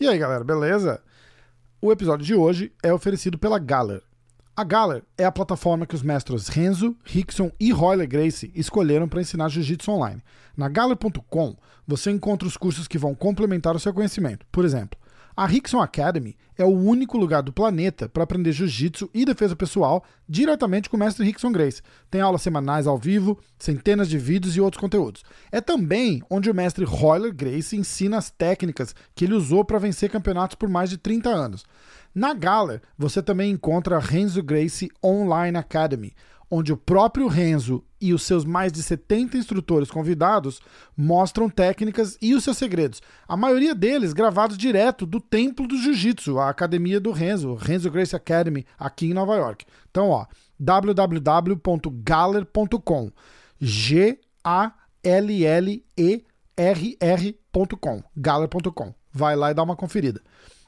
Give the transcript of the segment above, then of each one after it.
E aí, galera, beleza? O episódio de hoje é oferecido pela Galler. A Galler é a plataforma que os mestres Renzo, Rickson e Royler Gracie escolheram para ensinar jiu-jitsu online. Na Galler.com você encontra os cursos que vão complementar o seu conhecimento. Por exemplo, a Rickson Academy é o único lugar do planeta para aprender jiu-jitsu e defesa pessoal diretamente com o mestre Rickson Grace. Tem aulas semanais ao vivo, centenas de vídeos e outros conteúdos. É também onde o mestre Royler Grace ensina as técnicas que ele usou para vencer campeonatos por mais de 30 anos. Na Galler, você também encontra a Renzo Grace Online Academy, onde o próprio Renzo e os seus mais de 70 instrutores convidados mostram técnicas e os seus segredos. A maioria deles gravados direto do Templo do Jiu-Jitsu, a academia do Renzo, Renzo Grace Academy, aqui em Nova York. Então, ó, www.galler.com. G A L L E R R.com. Galler.com. Vai lá e dá uma conferida.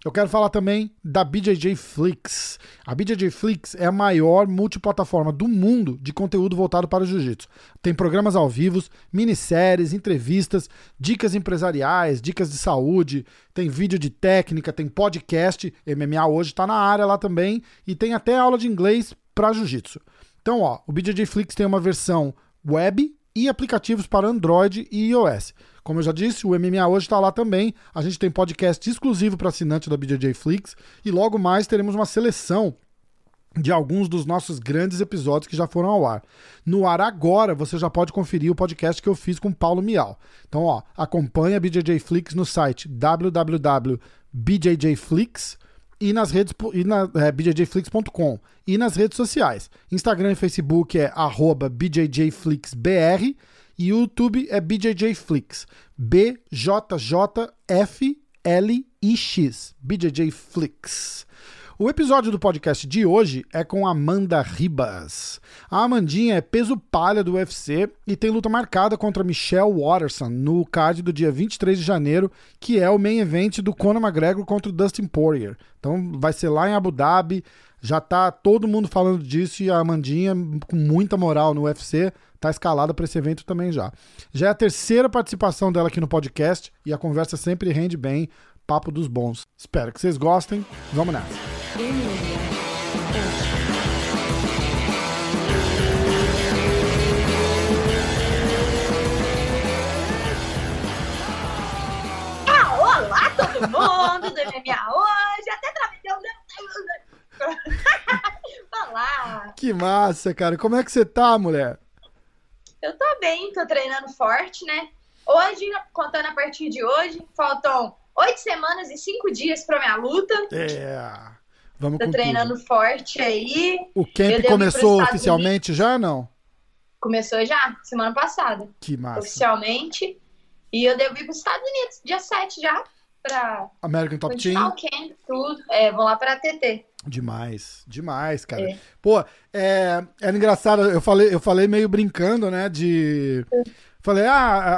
Eu quero falar também da BJJ Flix. A BJJ Flix é a maior multiplataforma do mundo de conteúdo voltado para o jiu-jitsu. Tem programas ao vivo, minisséries, entrevistas, dicas empresariais, dicas de saúde, tem vídeo de técnica, tem podcast. MMA hoje está na área lá também e tem até aula de inglês para jiu-jitsu. Então, ó, o BJJ Flix tem uma versão web e aplicativos para Android e iOS. Como eu já disse, o MMA hoje está lá também. A gente tem podcast exclusivo para assinante da BJJ Flix e logo mais teremos uma seleção de alguns dos nossos grandes episódios que já foram ao ar. No ar agora, você já pode conferir o podcast que eu fiz com Paulo Mial. Então, ó, acompanha a BJJ Flix no site www.bjjflix e nas redes e na é, bjjflix.com e nas redes sociais. Instagram e Facebook é @bjjflixbr e YouTube é BJJ Flix. B J J F L I X. BJJ Flix. O episódio do podcast de hoje é com Amanda Ribas. A Amandinha é peso palha do UFC e tem luta marcada contra Michelle Watterson no card do dia 23 de janeiro, que é o main event do Conor McGregor contra o Dustin Poirier. Então vai ser lá em Abu Dhabi. Já tá todo mundo falando disso e a Amandinha, com muita moral no UFC, tá escalada para esse evento também já. Já é a terceira participação dela aqui no podcast e a conversa sempre rende bem, papo dos bons. Espero que vocês gostem. Vamos nessa. Ah, olá todo mundo do MMA hoje. Até trabalhou. Olá. Que massa, cara. Como é que você tá, mulher? Eu tô bem, tô treinando forte, né? Hoje, contando a partir de hoje, faltam oito semanas e cinco dias pra minha luta. É. Vamos Tô com treinando tudo. forte aí. O camp começou oficialmente já não? Começou já, semana passada, Que massa. oficialmente. E eu devo ir pros Estados Unidos, dia 7 já, pra American Top continuar o Team. camp, tudo. É, vão lá pra TT. Demais, demais, cara. É. Pô, é, era engraçado, eu falei, eu falei meio brincando, né, de... Falei, ah,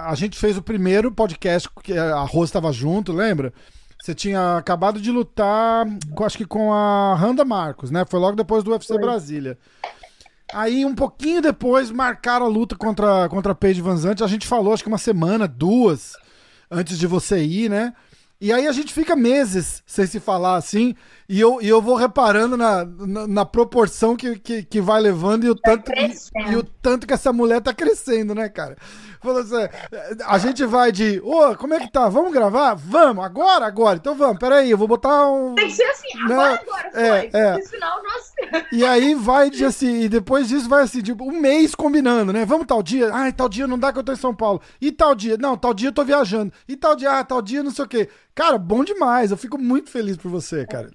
a- a gente fez o primeiro podcast que a Rose estava junto, lembra? Você tinha acabado de lutar, com- acho que com a Randa Marcos, né? Foi logo depois do UFC Foi. Brasília. Aí, um pouquinho depois, marcaram a luta contra, contra a Paige Van Zandt. A gente falou, acho que uma semana, duas, antes de você ir, né? E aí a gente fica meses sem se falar assim, e eu, e eu vou reparando na, na, na proporção que, que, que vai levando e o, tanto, e, e o tanto que essa mulher tá crescendo, né, cara? Falou assim, a gente vai de, ô, como é que tá? Vamos gravar? Vamos, agora, agora. Então vamos, peraí, eu vou botar um. Tem que ser assim, agora, agora, foi. é, é. Porque senão, nossa. E aí vai de assim, e depois disso vai assim, tipo, um mês combinando, né? Vamos tal dia, ai, tal dia não dá que eu tô em São Paulo. E tal dia, não, tal dia eu tô viajando. E tal dia, ah, tal dia não sei o quê. Cara, bom demais. Eu fico muito feliz por você, cara.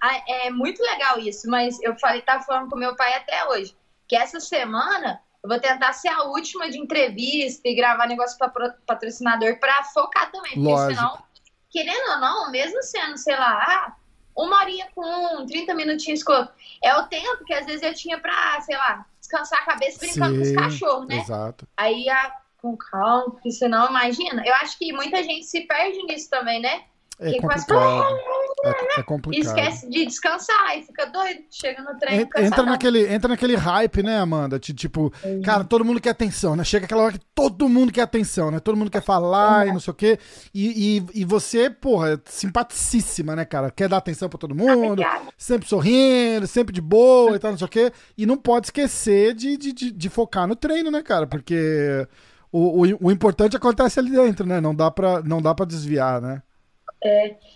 Ah, É muito legal isso, mas eu falei, tá falando com meu pai até hoje, que essa semana eu vou tentar ser a última de entrevista e gravar negócio para patrocinador para focar também, porque Lógico. senão, querendo ou não, mesmo sendo, sei lá, ah, uma horinha com um, 30 minutinhos com outro, é o tempo que às vezes eu tinha pra, sei lá, descansar a cabeça brincando com os Sim, cachorros, né? Exato. Aí a, com calma, porque senão, imagina, eu acho que muita gente se perde nisso também, né? É Que começa, complicado. É, é E complicado. esquece de descansar e fica doido. Chega no treino En-. Entra naquele, entra naquele hype, né, Amanda? Ti- Tipo, cara, todo mundo quer atenção, né? Chega aquela hora que todo mundo quer atenção, né? Todo mundo quer falar e não sei o quê. E, e, e você, porra, é simpaticíssima, né, cara? Quer dar atenção pra todo mundo, sempre sorrindo, sempre de boa e tal, não sei o quê. E não pode esquecer de, de, de, de focar no treino, né, cara? Porque o, o, o importante acontece ali dentro, né? Não dá pra, não dá pra desviar, né?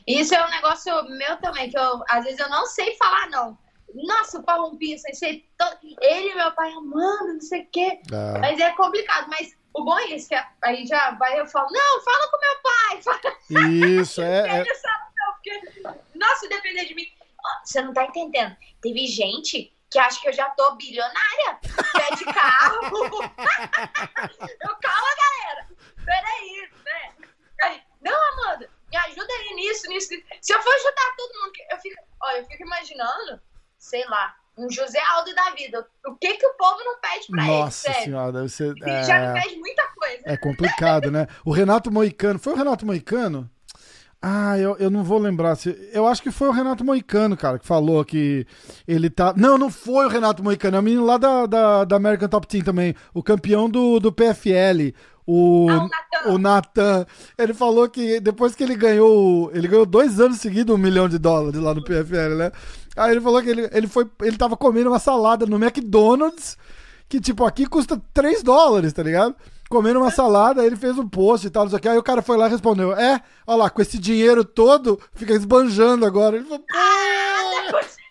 Isso é um negócio meu também, que eu, às vezes eu não sei falar, não. Nossa, o pau rompia, sem ser. to- Ele e meu pai amando, não sei o quê. É. Mas é complicado. Mas o bom é isso, que aí já vai eu falo, não, fala com meu pai. Fala Isso, é, é, porque, nossa, depender de mim. Você não tá entendendo. Teve gente que acha que eu já tô bilionária. Pede carro. eu, calma, galera. Peraí, né? Aí, não, Amanda, me ajuda Se eu for ajudar todo mundo, eu fico, ó, eu fico imaginando, sei lá, um José Aldo da vida. O que que o povo não pede pra Nossa ele, sério? senhora, deve ser. Ele já é. me pede muita coisa. É complicado, né? O Renato Moicano. Foi o Renato Moicano? Ah, eu, eu não vou lembrar. Se, eu acho que foi o Renato Moicano, cara, que falou que ele tá. Não, não foi o Renato Moicano. É o menino lá da, da, da American Top Team também. O campeão do, do PFL. O, Ah, o Nathan. Ele falou que depois que ele ganhou. Ele ganhou dois anos seguidos um milhão de dólares lá no PFL, né? Aí ele falou que ele, ele foi. Ele tava comendo uma salada no McDonald's que, tipo, aqui custa 3 dólares, tá ligado? Comendo uma salada, aí ele fez um post e tal, não sei o que. Aí o cara foi lá e respondeu: É, olha lá, com esse dinheiro todo, fica esbanjando agora. Ele falou: Pô!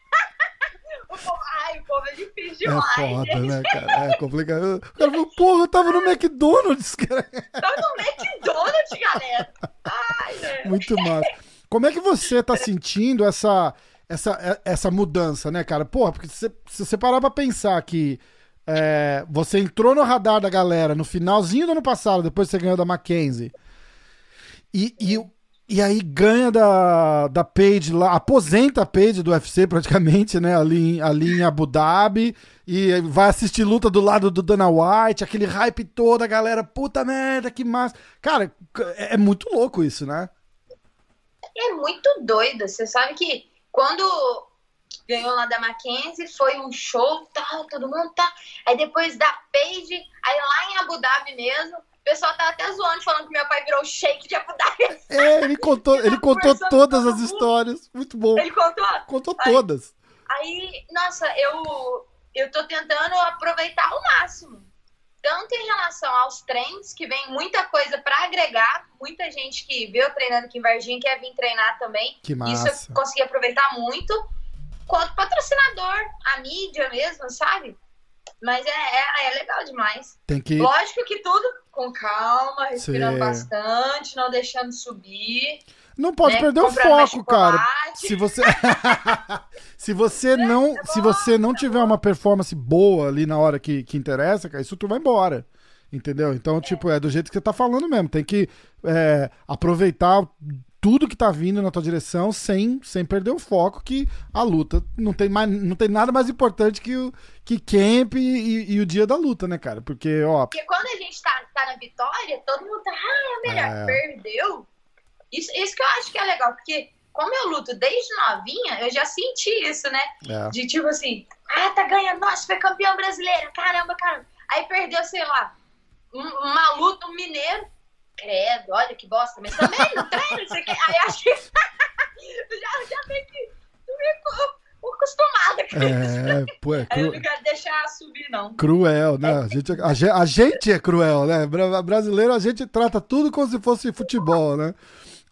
Povo, é difícil É demais. foda, né, cara? É complicado. O cara falou: Porra, eu tava no McDonald's, cara. Tá no McDonald's, galera. Ai. Muito massa. Como é que você tá sentindo essa, essa, essa mudança, né, cara? Porra, porque se, se você parar pra pensar que é, você entrou no radar da galera no finalzinho do ano passado, depois você ganhou da Mackenzie, e, e, e aí ganha da, da Paige lá, aposenta a Paige do UFC praticamente, né, ali, ali em Abu Dhabi, e vai assistir luta do lado do Dana White, aquele hype todo, a galera, puta merda, que massa. Cara, é, é muito louco isso, né? É muito doido. Você sabe que quando ganhou lá da Mackenzie, foi um show, tal, todo mundo tá. Aí depois da Paige, aí lá em Abu Dhabi mesmo, o pessoal tá até zoando, falando que meu pai virou shake de Abu Dhabi. É, ele contou, ele contou todas as histórias. Muito bom. Ele contou. Contou Aí- todas. Aí, nossa, eu, eu tô tentando aproveitar ao máximo. Tanto em relação aos treinos, que vem muita coisa pra agregar, muita gente que eu treinando aqui em Varginha quer vir treinar também. Que Isso massa. eu consegui aproveitar muito. Quanto patrocinador, a mídia mesmo, sabe? Mas é, é, é legal demais. Tem que. Lógico que tudo com calma, respirando Sim. bastante, não deixando subir. Não pode né? perder o Comprando mais foco, cara. Se você se você não se você não tiver uma performance boa ali na hora que, que interessa, cara, isso tu vai embora. Entendeu? Então, tipo, é do jeito que você tá falando mesmo. Tem que é, aproveitar tudo que tá vindo na tua direção sem, sem perder o foco que a luta não tem, mais, não tem nada mais importante que o que camp e, e- e o dia da luta, né, cara? Porque, ó, Porque quando a gente tá, tá na vitória, todo mundo tá, ah, é melhor. É. Perdeu. Isso, isso que eu acho que é legal, porque como eu luto desde novinha, eu já senti isso, né? é, De tipo assim, ah, tá ganhando, nossa, foi campeão brasileiro, caramba, caramba. Aí perdeu, sei lá, um, uma luta, um mineiro. Credo, olha que bosta, mas também no treino, isso aqui. Aí acho que já, já meio que acostumada com isso. é, pô, é Aí eu cru- não quero deixar subir, não. Cruel, né? A gente, a, ge- a gente é cruel, né? Bra- Brasileiro, a gente trata tudo como se fosse futebol, né?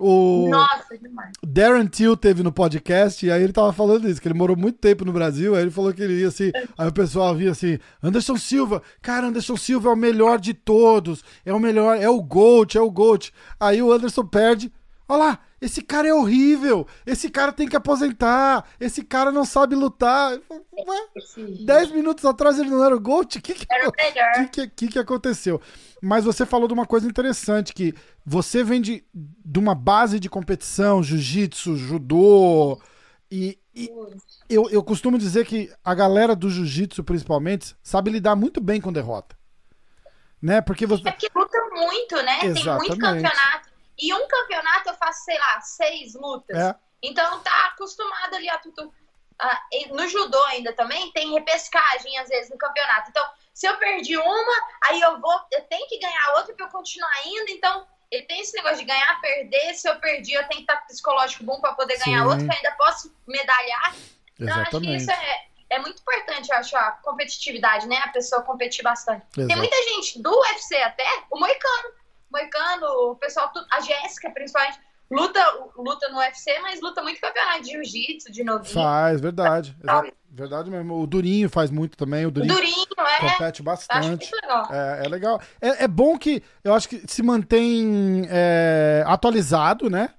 O Nossa, demais. Darren Till teve no podcast e aí ele tava falando isso, que ele morou muito tempo no Brasil, aí ele falou que ele ia assim, aí o pessoal via assim, Anderson Silva, cara, Anderson Silva é o melhor de todos, é o melhor, é o GOAT, é o GOAT. Aí o Anderson perde, olha lá, esse cara é horrível, esse cara tem que aposentar, esse cara não sabe lutar. Ué? 10 minutos atrás ele não era o GOAT? O que que, que, que, que que aconteceu? Mas você falou de uma coisa interessante, que você vem de, de uma base de competição, jiu-jitsu, judô, e, e eu, eu costumo dizer que a galera do jiu-jitsu, principalmente, sabe lidar muito bem com derrota. Né? Porque você... É porque luta muito, né? Tem Exatamente. muito campeonato. E um campeonato eu faço, sei lá, seis lutas. É. Então tá acostumado ali a tudo. Ah, no judô ainda também tem repescagem às vezes no campeonato. Então, se eu perdi uma, aí eu vou, eu tenho que ganhar outra para eu continuar indo. Então, ele tem esse negócio de ganhar, perder. Se eu perdi, eu tenho que estar psicológico bom para poder ganhar Sim. outro, que ainda posso medalhar. Então, Exatamente. acho que isso é, é muito importante, eu acho, a competitividade, né? A pessoa competir bastante. Exato. Tem muita gente do UFC até, o Moicano. Moicano, o pessoal, a Jéssica, principalmente luta, luta no UFC, mas luta muito campeonato de jiu-jitsu, de novinho. Faz, verdade. verdade mesmo. O Durinho faz muito também. O Durinho, o Durinho é. compete bastante. Legal. É, é, legal. É, é, bom que eu acho que se mantém é, atualizado, né?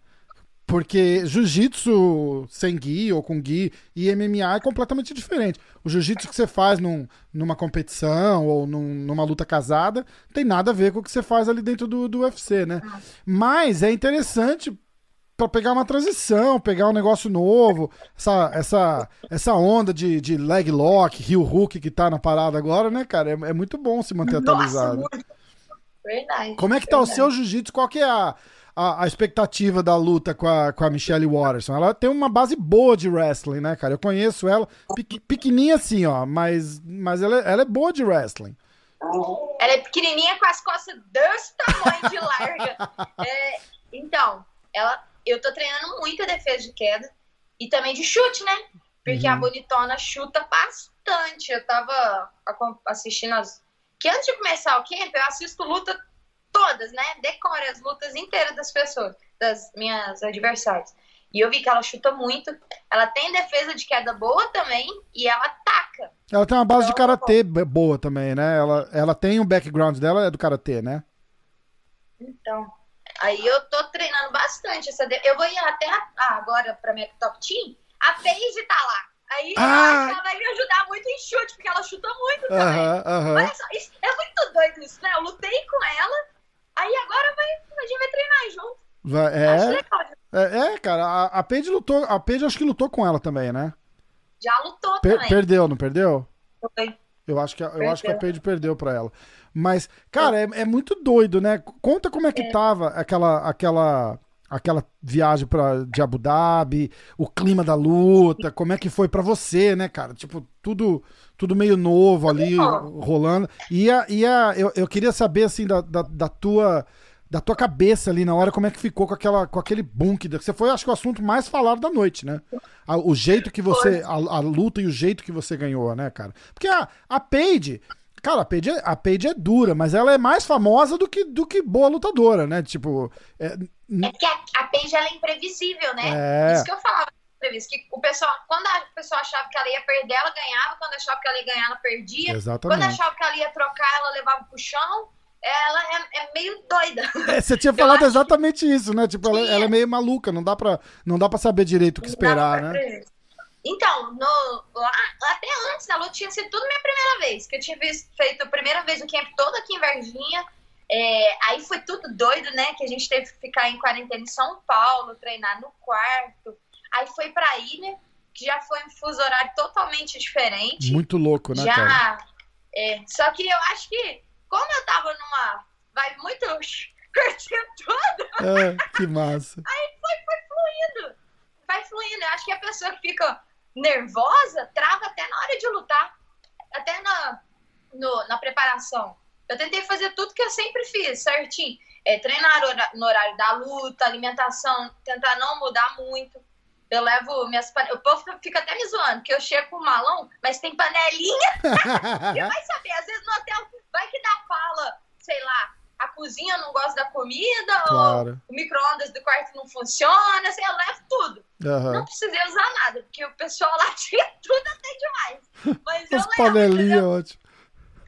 Porque jiu-jitsu sem gui ou com gui e MMA é completamente diferente. O jiu-jitsu que você faz num, numa competição ou num, numa luta casada tem nada a ver com o que você faz ali dentro do, do UFC, né? Ah. Mas é interessante para pegar uma transição, pegar um negócio novo, essa, essa, essa onda de, de leg lock, heel hook que tá na parada agora, né, cara? É, é muito bom se manter Nossa, atualizado. Muito. Verdade. Como é que tá verdade. o seu jiu-jitsu? Qual que é a, a, a, expectativa da luta com a, com a Michelle Watterson? Ela tem uma base boa de wrestling, né, cara? Eu conheço ela, pequenininha assim, ó, mas, mas ela, ela é boa de wrestling. Ela é pequenininha com as costas desse tamanho de larga. É, então, ela eu tô treinando muito a defesa de queda e também de chute, né? Porque uhum. a bonitona chuta bastante. Eu tava assistindo as. Que antes de começar o camp, eu assisto luta todas, né? Decoro as lutas inteiras das pessoas, das minhas adversárias. E eu vi que ela chuta muito. Ela tem defesa de queda boa também e ela ataca. Ela tem uma base então, de karatê boa também, né? Ela, ela tem o um background dela, é do karatê, né? Então. Aí eu tô treinando bastante essa. De... Eu vou ir até a... ah, agora pra minha top team. A Paige tá lá. Aí ah. ela vai me ajudar muito em chute, porque ela chuta muito também. Uh -huh, uh -huh. Olha só, isso, é muito doido isso, né? Eu lutei com ela, aí agora vai, a gente vai treinar junto. Vai, é, é, é, cara, a, a Paige lutou, a Paige acho que lutou com ela também, né? Já lutou per também. Perdeu, não perdeu? Foi. Eu acho que, eu acho que a Paige perdeu pra ela. Mas, cara, é, é muito doido, né? Conta como é que é. tava aquela, aquela, aquela viagem pra, de Abu Dhabi, o clima da luta, como é que foi para você, né, cara? Tipo, tudo, tudo meio novo ali, rolando. E, a, e a, eu, eu queria saber, assim, da, da, da tua da tua cabeça ali na hora, como é que ficou com, aquela, com aquele boom que você foi, acho que o assunto mais falado da noite, né? o jeito que você, a, a, luta e o jeito que você ganhou, né, cara? Porque a, a Paige, cara, a Paige, é, a Paige é dura, mas ela é mais famosa do que, do que boa lutadora, né? Tipo. É, é que a, a Paige ela é imprevisível, né? É... Isso que eu falava que o pessoal, quando a pessoa achava que ela ia perder, ela ganhava, quando achava que ela ia ganhar, ela perdia. Exatamente. Quando achava que ela ia trocar, ela levava pro chão ela é, é, meio doida. É, você tinha falado exatamente que... isso, né? Tipo, ela, ela, é meio maluca, não dá pra, não dá pra saber direito o que esperar, né? Então, no, lá, até antes da luta tinha sido tudo minha primeira vez, que eu tinha feito a primeira vez o camp todo aqui em Varginha. É, aí foi tudo doido, né? Que a gente teve que ficar em quarentena em São Paulo, treinar no quarto. Aí foi pra ilha, que já foi um fuso horário totalmente diferente. Muito louco, né? Já. Cara? É, só que eu acho que como eu tava numa vai muito curtindo tudo. É, que massa. Aí foi, foi fluindo. Vai fluindo. Eu acho que a pessoa que fica nervosa trava até na hora de lutar. Até na, no, na preparação. Eu tentei fazer tudo que eu sempre fiz, certinho. É, treinar no horário da luta, alimentação, tentar não mudar muito. Eu levo minhas panelas. O povo fica até me zoando, que eu chego com malão, mas tem panelinha. e vai saber, às vezes no hotel vai que dá fala, sei lá, a cozinha não gosta da comida, claro. ou o micro-ondas do quarto não funciona, assim, eu levo tudo. Uhum. Não precisei usar nada, porque o pessoal lá tinha tudo até demais. Mas As panelinhas, ótimo.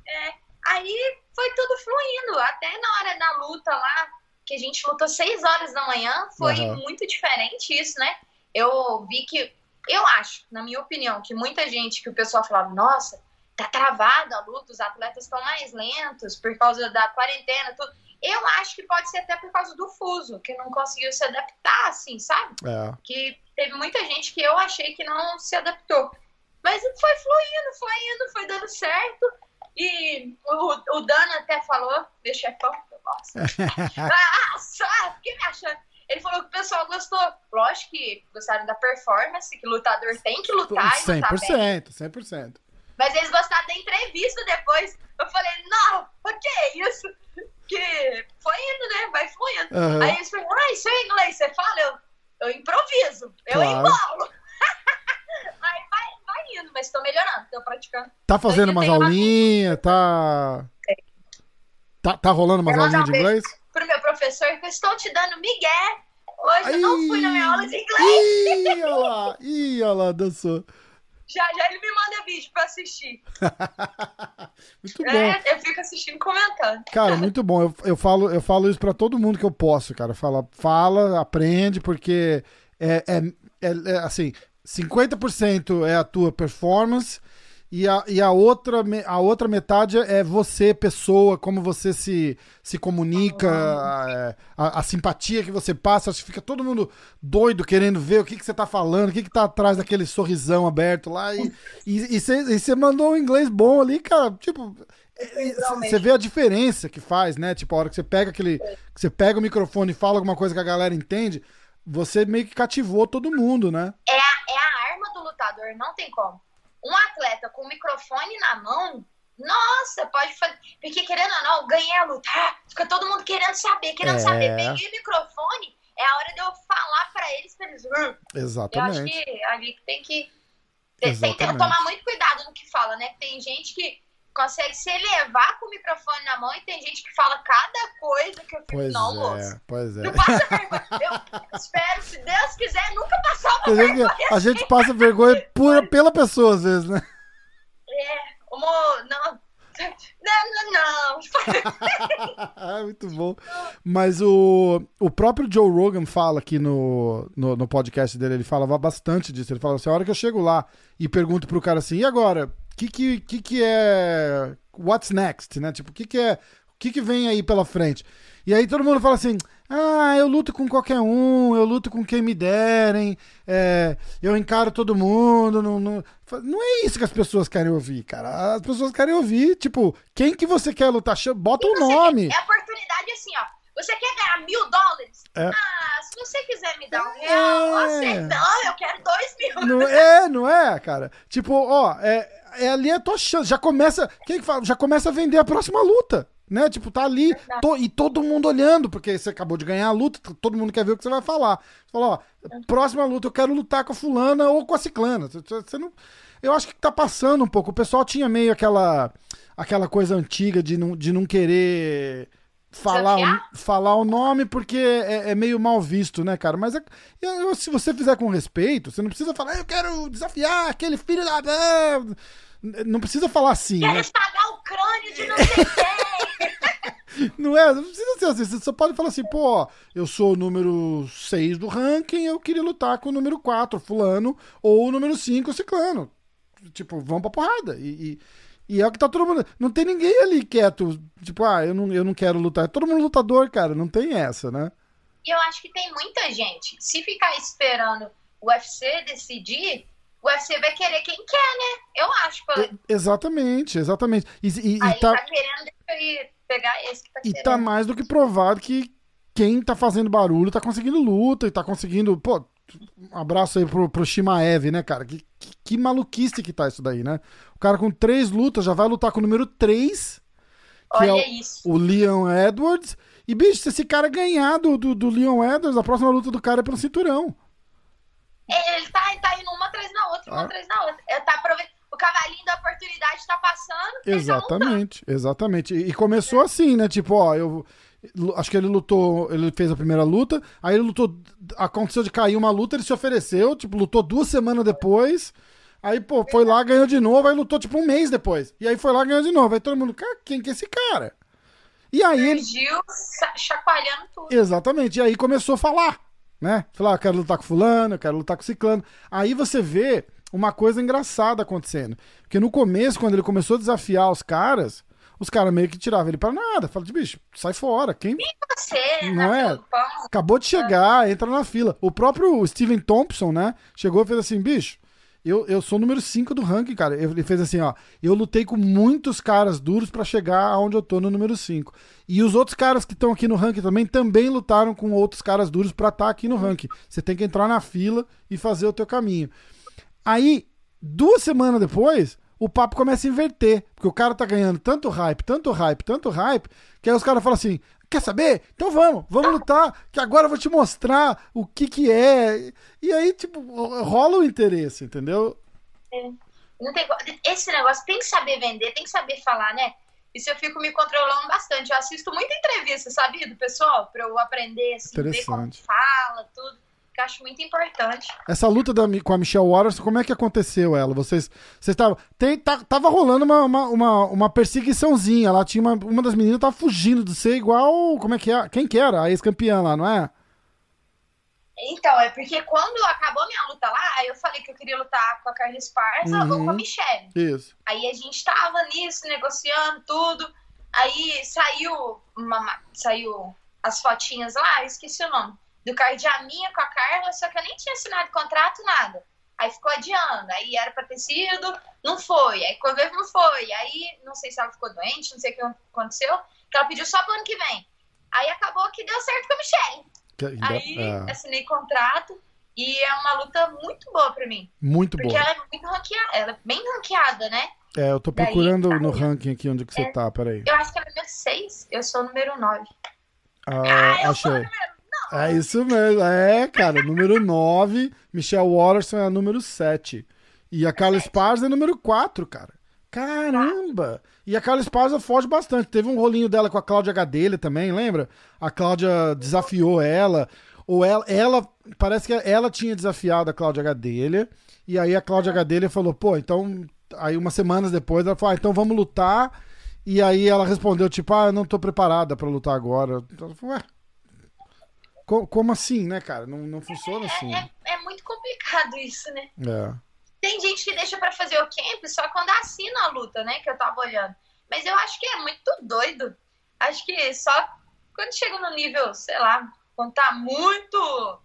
É, aí foi tudo fluindo, até na hora da luta lá, que a gente lutou seis horas da manhã, foi uhum. muito diferente isso, né? eu vi que, eu acho, na minha opinião, que muita gente que o pessoal falava, nossa, tá travada a luta, os atletas estão mais lentos por causa da quarentena, tudo. Eu acho que pode ser até por causa do fuso, que não conseguiu se adaptar, assim, sabe? É. Que teve muita gente que eu achei que não se adaptou. Mas foi fluindo, foi indo, foi dando certo. E o, o Dana até falou, meu chefão, eu gosto. ah, só, fiquei me achando Ele falou que o pessoal gostou. Lógico que gostaram da performance, que lutador tem que lutar e lutar bem. 100%, 100%. Mas eles gostaram da entrevista depois. Eu falei, não, o que é isso? Que foi indo, né? Vai fluindo. Aham. Aí eles falaram, ah, isso é inglês, você fala? Eu, eu improviso, eu Claro. embolo. Aí vai, vai indo, mas tô melhorando, tô praticando. Tá fazendo umas aulinhas, tá... tá. Tá rolando umas aulinhas de inglês? Pro meu professor, que eu estou te dando migué. Hoje eu não fui na minha aula de inglês. Ih, olha lá, ih, olha lá, dançou. Já já ele me manda vídeo pra assistir. Muito bom. É, eu fico assistindo e comentando. Cara, muito bom. Eu, eu, falo, eu falo isso pra todo mundo que eu posso, cara. Fala, fala aprende, porque é, é, é- é, assim, 50% é a tua performance e a, e a, outra, a outra metade é você, pessoa, como você se, se comunica, a, a- a simpatia que você passa. Acho que fica todo mundo doido querendo ver o que, que você tá falando, o que, que tá atrás daquele sorrisão aberto lá. E você mandou um inglês bom ali, cara. Tipo, você vê a diferença que faz, né? Tipo, a hora que você pega aquele. Que você pega o microfone e fala alguma coisa que a galera entende, você meio que cativou todo mundo, né? É a, é a arma do lutador, não tem como. Um atleta com o microfone na mão, nossa, pode fazer. Porque querendo ou não, ganhei a luta. Ah, fica todo mundo querendo saber, querendo É. saber. Peguei o microfone, é a hora de eu falar pra eles, pra eles. "Hum". Eu acho Exatamente. que ali tem que. Tem, tem que Exatamente. tomar muito cuidado no que fala, né? Tem gente que consegue se elevar com o microfone na mão e tem gente que fala cada coisa que eu fico, Pois não, é, moço. pois é. Não passa vergonha. Eu espero, se Deus quiser, nunca passar uma A gente, vergonha. a gente passa vergonha pura pela pessoa, às vezes, né? É, amor, não. Não, não, não. Ah, Muito bom. Mas o, o próprio Joe Rogan fala aqui no, no, no podcast dele, ele falava bastante disso. Ele fala assim: a hora que eu chego lá e pergunto pro cara assim, e agora? O que, que, que, que é. What's next? Né? Tipo, o que, que é. O que, que vem aí pela frente? E aí todo mundo fala assim: ah, eu luto com qualquer um, eu luto com quem me derem, é, eu encaro todo mundo. Não, não... não é isso que as pessoas querem ouvir, cara. As pessoas querem ouvir, tipo, quem que você quer lutar? Bota o Você nome. quer- É a oportunidade assim, ó. Você quer ganhar mil dólares? É. Ah, se você quiser me dar um real, É. aceita. Não, eu quero dois mil. Não é, não é, cara. Tipo, ó, é, é ali a tua chance. Já começa. Quem que fala? Já começa a vender a próxima luta. Né? Tipo, tá ali to- e todo mundo olhando, porque você acabou de ganhar a luta, todo mundo quer ver o que você vai falar. Você fala, ó, próxima luta, eu quero lutar com a fulana ou com a ciclana. Você não. Eu acho que tá passando um pouco. O pessoal tinha meio aquela aquela coisa antiga de não, de não querer falar, o, falar o nome porque é, é meio mal visto, né, cara? Mas é- eu- se você fizer com respeito, você não precisa falar, eu quero desafiar aquele filho da. ah", Não precisa falar assim, né? Quero pagar o crânio de não sei quem. Não é? Não precisa ser assim. Você só pode falar assim, pô, eu sou o número 6 do ranking, eu queria lutar com o número 4, fulano, ou o número 5, ciclano. Tipo, vamos pra porrada. E, e, e é o que tá todo mundo. Não tem ninguém ali quieto, tipo, ah, eu não, eu não quero lutar. É todo mundo lutador, cara, não tem essa, né? E eu acho que tem muita gente. Se ficar esperando o UFC decidir, o UFC vai querer quem quer, né? Eu acho. E- exatamente, exatamente. E, e- e Aí tá, tá querendo deixa pegar esse que tá e querendo. tá mais do que provado que quem tá fazendo barulho tá conseguindo luta e tá conseguindo. Pô, um abraço aí pro, pro Shimaev, né, cara? Que, que, maluquice que tá isso daí, né? O cara com três lutas já vai lutar com o número 3, que Olha é o, isso. o Leon Edwards. E, bicho, se esse cara ganhar do, do, do Leon Edwards, a próxima luta do cara é pelo cinturão. É, Ele tá, tá indo uma atrás da outra, uma Ah. atrás da outra. Ele tá aprove- O cavalinho da oportunidade tá passando. tá. Exatamente, exatamente. E, e começou assim, né? Tipo, ó, eu acho que ele lutou, ele fez a primeira luta, aí ele lutou, aconteceu de cair uma luta, ele se ofereceu, tipo, lutou duas semanas depois. Aí, pô, foi lá, ganhou de novo, aí lutou tipo um mês depois. E aí foi lá, ganhou de novo. Aí todo mundo, cara, quem que é esse cara? E aí ele, Surgiu chacoalhando tudo. Exatamente. E aí começou a falar, né? Falar, eu quero lutar com fulano, eu quero lutar com ciclano. Aí você vê uma coisa engraçada acontecendo. Porque no começo, quando ele começou a desafiar os caras, os caras meio que tiravam ele pra nada. Fala de bicho, sai fora. Quem Você, Não na é? acabou de chegar, entra na fila. O próprio Steven Thompson, né? Chegou e fez assim, bicho, Eu, eu sou o número 5 do ranking, cara. Ele fez assim, ó. Eu lutei com muitos caras duros pra chegar aonde eu tô no número 5. E os outros caras que estão aqui no ranking também também lutaram com outros caras duros pra estar tá aqui no ranking. Você tem que entrar na fila e fazer o teu caminho. Aí, duas semanas depois, o papo começa a inverter. Porque o cara tá ganhando tanto hype, tanto hype, tanto hype, que aí os caras falam assim: quer saber? Então vamos, vamos lutar, que agora eu vou te mostrar o que que é. E aí, tipo, rola o interesse, entendeu? É. Não tem, esse negócio tem que saber vender, tem que saber falar, né? Isso eu fico me controlando bastante. Eu assisto muita entrevista, sabe, do pessoal, pra eu aprender, assim, ver como fala, tudo que eu acho muito importante. Essa luta da, com a Michelle Waters, como é que aconteceu ela? Vocês vocês tavam, tem, tá, tava rolando uma, uma, uma, uma, perseguiçãozinha lá, tinha uma, uma das meninas tava fugindo de ser igual, como é que é? Quem que era? A ex-campeã lá, não é? Então, é porque quando acabou minha luta lá, aí eu falei que eu queria lutar com a Carla Esparza uhum. ou com a uhum. Michelle. Isso. Aí a gente tava nisso, negociando tudo. Aí saiu uma, saiu as fotinhas lá, esqueci o nome do Cardiaminha com a Carla, só que eu nem tinha assinado contrato, nada. Aí ficou adiando, aí era pra ter sido, não foi. Aí quando não foi. Aí não sei se ela ficou doente, não sei o que aconteceu, que ela pediu só pro ano que vem. Aí acabou que deu certo com a Michelle. Que, aí é. assinei contrato e é uma luta muito boa pra mim. Muito porque boa. Porque ela é muito ranqueada, ela é bem ranqueada, né? É, eu tô procurando Daí, no ranking aqui onde que você é, tá, peraí. Eu acho que é número 6, eu sou número 9. Ah, ah eu achei. sou número é isso mesmo. É, cara. Número 9. Michelle Watterson é a número 7. E a Carla Esparza é número 4, cara. Caramba! E a Carla Esparza foge bastante. Teve um rolinho dela com a Cláudia Gadelha também, lembra? A Cláudia desafiou ela. Ou ela, ela, parece que ela tinha desafiado a Cláudia Gadelha. E aí a Cláudia Gadelha falou, pô, então. Aí umas semanas depois ela falou, ah, então vamos lutar. E aí ela respondeu, tipo, ah, eu não tô preparada para lutar agora. Falou, ué, como, como assim, né, cara? Não, não funciona assim. É, é, é, muito complicado isso, né? É. Tem gente que deixa para fazer o camp só quando assina a luta, né? Que eu tava olhando. Mas eu acho que é muito doido. Acho que só quando chega no nível, sei lá, quando tá muito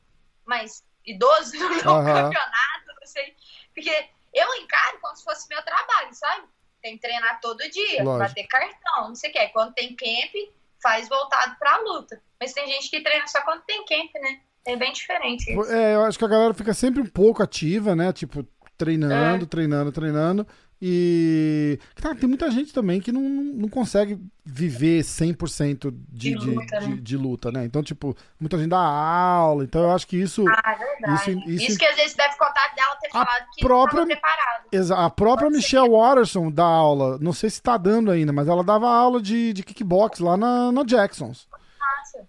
mais idoso no uhum. campeonato, não sei. Porque eu encaro como se fosse meu trabalho, sabe? Tem que treinar todo dia, Lógico. bater cartão, não sei o que. Quando tem camp, faz voltado pra luta. Mas tem gente que treina só quando tem camp, né? É bem diferente isso. É, eu acho que a galera fica sempre um pouco ativa, né? Tipo, treinando, é. treinando, treinando. E tá, tem muita gente também que não, não consegue viver 100% de, de, luta, de, né? de, luta, né? Então, tipo, muita gente dá aula, então eu acho que isso. Ah, é verdade. Isso, isso, isso que às vezes deve contar dela ter falado que própria, preparado. A própria Pode Michelle Watterson dá aula, não sei se tá dando ainda, mas ela dava aula de, de kickbox lá na, na Jacksons.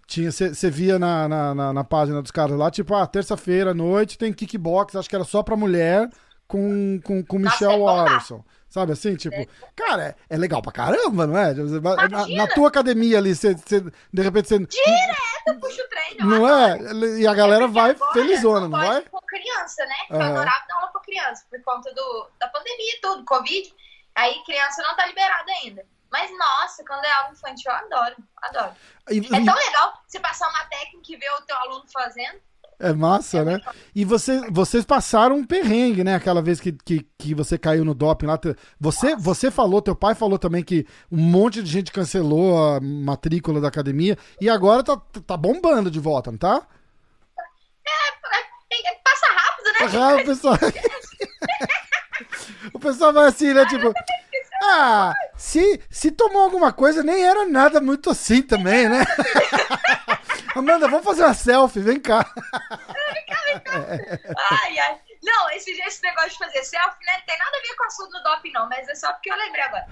Tinha, você via na, na, na, na, página dos caras lá, tipo, ah, terça-feira à noite tem kickbox, acho que era só pra mulher com, com, com Michelle Watterson. Sabe assim, tipo, é. cara, é, é, legal pra caramba, não é? Na, na, tua academia ali, você, de repente você. Direto puxa o treino. Não é? E a galera vai felizona, não vai? Com criança, né? uhum. eu adorava dar aula pra criança, por conta do, da pandemia e tudo, Covid. Aí criança não tá liberada ainda. Mas, nossa, quando é aula infantil, eu adoro, adoro. E, é tão legal você passar uma técnica e ver o teu aluno fazendo. É massa, é né? E você, vocês passaram um perrengue, né? Aquela vez que, que, que você caiu no doping lá. Você, você falou, teu pai falou também que um monte de gente cancelou a matrícula da academia e agora tá, tá bombando de volta, não tá? É, é, é passa rápido, né? Ah, o pessoal... o pessoal vai assim, né? Tipo, ah, se, se tomou alguma coisa, nem era nada muito assim também, né? Amanda, vamos fazer uma selfie, vem cá. Vem cá, vem cá. Ai, ai. Não, esse, esse negócio de fazer selfie, né? Não tem nada a ver com o assunto do doping, não, mas é só porque eu lembrei agora.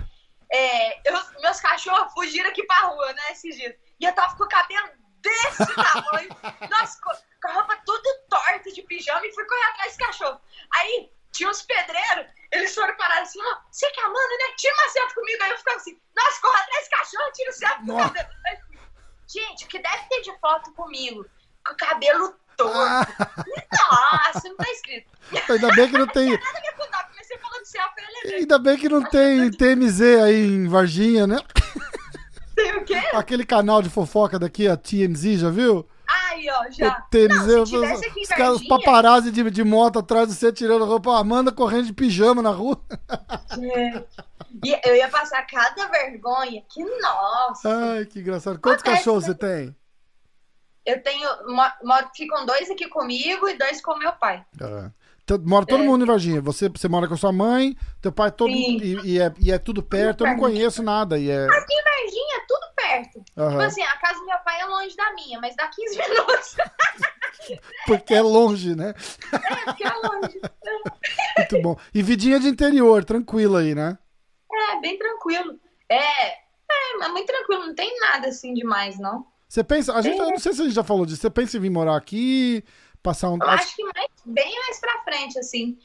É, eu, meus cachorros fugiram aqui pra rua, né, esses dias. E eu tava com o cabelo desse tamanho. Nossa, com a roupa toda torta de pijama e fui correr atrás desse cachorro. Aí tinha uns pedreiros, eles foram parar assim, ó, oh, você que é a Amanda, né? Tira uma selfie comigo. Aí eu ficava assim, nossa, corre atrás desse cachorro, tira o selfie comigo. Gente, o que deve ter de foto comigo? Com o cabelo torto. Ah. Nossa, não tá escrito. Ainda bem que não tem. Não nada a ver com o mas você falou de selfie, eu Ainda bem que não tem TMZ aí em Varginha, né? Tem o quê? Aquele canal de fofoca daqui, a TMZ, já viu? Aí, ó, já. O tênis, Não, eu, se tivesse aqui os caras, os paparazzi de, de moto atrás de você tirando roupa, Amanda correndo de pijama na rua. Gente. E eu ia passar cada vergonha. Que nossa. Ai, que engraçado. Quantos Acontece, cachorros você tem? Eu tenho. ficam dois aqui comigo e dois com meu pai. Então, mora todo É. mundo em Varginha. Você, você mora com a sua mãe, teu pai todo e, e é, e é tudo perto. Eu não conheço nada. E é, Aqui em Varginha é tudo perto. Tipo aham. assim, a casa do meu pai é longe da minha, mas dá 15 minutos. Porque é longe, né? Porque é longe. Muito bom. E vidinha de interior, tranquilo aí, né? É, bem tranquilo. É, é, mas muito tranquilo, não tem nada assim demais, não. Você pensa, a gente, eu não sei se a gente já falou disso. Você pensa em vir morar aqui, passar um. Eu acho que mais, bem mais pra frente, assim.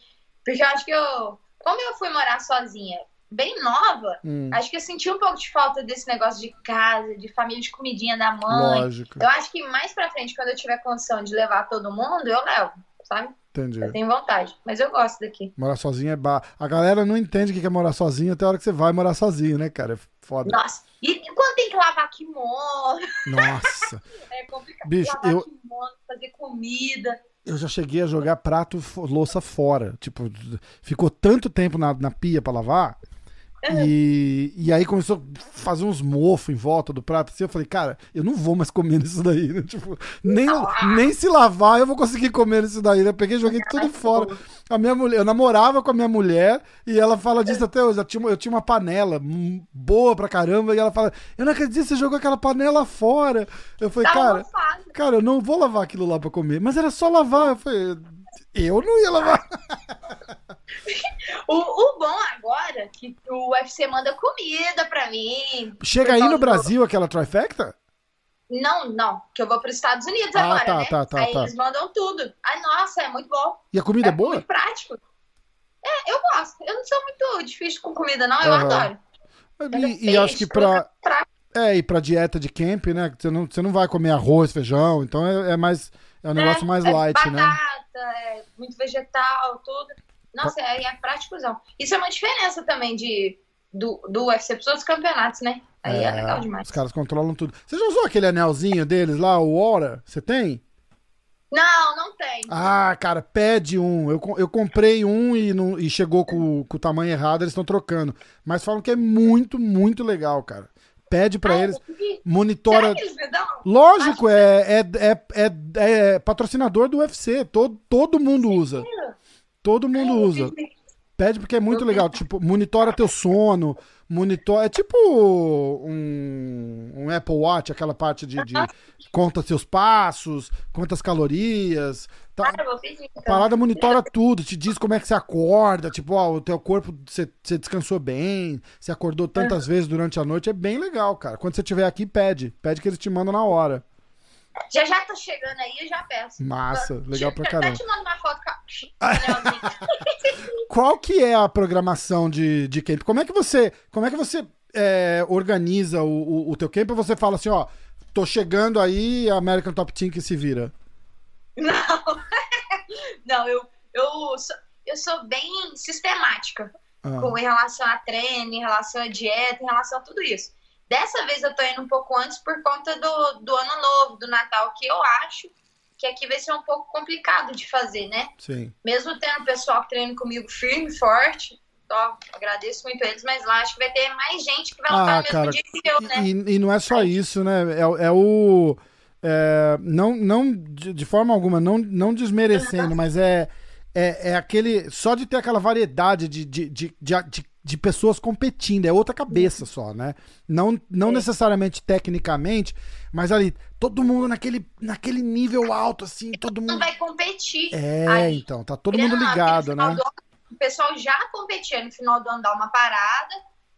Porque eu acho que eu. Como eu fui morar sozinha, bem nova, Hum, acho que eu senti um pouco de falta desse negócio de casa, de família, de comidinha da mãe. lógico. Eu acho que mais pra frente, quando eu tiver condição de levar todo mundo, eu levo, sabe? Entendi. Eu tenho vontade. Mas eu gosto daqui. Morar sozinho é bar. A galera não entende o que é morar sozinho até a hora que você vai morar sozinho, né, cara? É foda. Nossa. E quando tem que lavar kimono, Nossa. é complicado. Bicho, lavar eu- kimono, fazer comida. Eu já cheguei a jogar prato, louça fora. Tipo, ficou tanto tempo na, na pia pra lavar. E, e aí começou a fazer uns mofos em volta do prato. Assim, eu falei, cara, eu não vou mais comer nisso daí. né? Tipo, nem, nem se lavar eu vou conseguir comer nisso daí. né? Eu peguei e joguei tudo fora. A minha mulher, eu namorava com a minha mulher e ela fala disso até hoje. Eu tinha, uma- eu tinha uma panela boa pra caramba e ela fala: Eu não acredito, você jogou aquela panela fora. Eu falei, cara, cara, eu não vou lavar aquilo lá pra comer. Mas era só lavar. Eu falei, eu não ia lavar. O, o bom agora é que o UFC manda comida pra mim. Chega aí no do- Brasil aquela trifecta? Não, não, que eu vou para os Estados Unidos Ah, agora, tá, né? tá, tá, Aí tá. eles mandam tudo. Ai, nossa, é muito bom. E a comida é, é boa? muito prático. É, eu gosto. Eu não sou muito difícil com comida, não. Eu Aham. adoro. E, e acho que pra, é, e pra dieta de camp, né? Você não, você não vai comer arroz, feijão, então é, é mais. É um negócio mais é light, né? É muito vegetal, tudo. Nossa, é, é práticozão. Isso é uma diferença também de, do, do UFC pros outros campeonatos, né? Aí é, legal demais. Os caras controlam tudo. Você já usou aquele anelzinho deles lá, o Aura? Você tem? Não, não tem. Ah, cara, pede um. Eu, eu comprei um e, não, e chegou com, com o tamanho errado, eles estão trocando. Mas falam que é muito, muito legal, cara. Pede pra Ah, eles, monitora. Lógico, é, é, é, é, é patrocinador do UFC. Todo, todo mundo usa. Todo mundo eu usa. Pede porque é muito legal. Tipo, monitora teu sono, monitora. É tipo um, um Apple Watch, aquela parte de, de conta seus passos, quantas calorias. Tá, Ah, pedir, a então. parada monitora tudo, te diz como é que você acorda, tipo, ó, o teu corpo, você, você descansou bem, você acordou tantas vezes durante a noite, é bem legal, cara. Quando você estiver aqui, pede. Pede que eles te mandam na hora. Já já tá chegando aí, eu já peço. Massa, legal pra caramba. te mando uma foto a- anelzinho. Qual que é a programação de, de camp? Como é que você, como é que você é, organiza o, o, o teu camp? Ou você fala assim, ó, tô chegando aí, American Top Team que se vira. Não, não eu, eu, sou, eu sou bem sistemática Ah, com, em relação a treino, em relação a dieta, em relação a tudo isso. Dessa vez eu tô indo um pouco antes por conta do, do ano novo, do Natal, que eu acho que aqui vai ser um pouco complicado de fazer, né? sim. Mesmo tendo o pessoal que treina comigo firme, forte, ó, agradeço muito eles, mas lá acho que vai ter mais gente que vai lutar Ah, no mesmo cara, dia que eu, né? E, e não é só isso, né? É, é o. é, não, não de, de forma alguma, não, não desmerecendo, mas é, é, é aquele. Só de ter aquela variedade de, de, de, de, de, de pessoas competindo, é outra cabeça só, né? Não, não É. necessariamente tecnicamente, mas ali, todo mundo naquele, naquele nível alto, assim, todo Não mundo. vai competir. É, Aí, então, tá todo mundo Não, ligado, no né? do o pessoal já competia no final do ano, dá uma parada.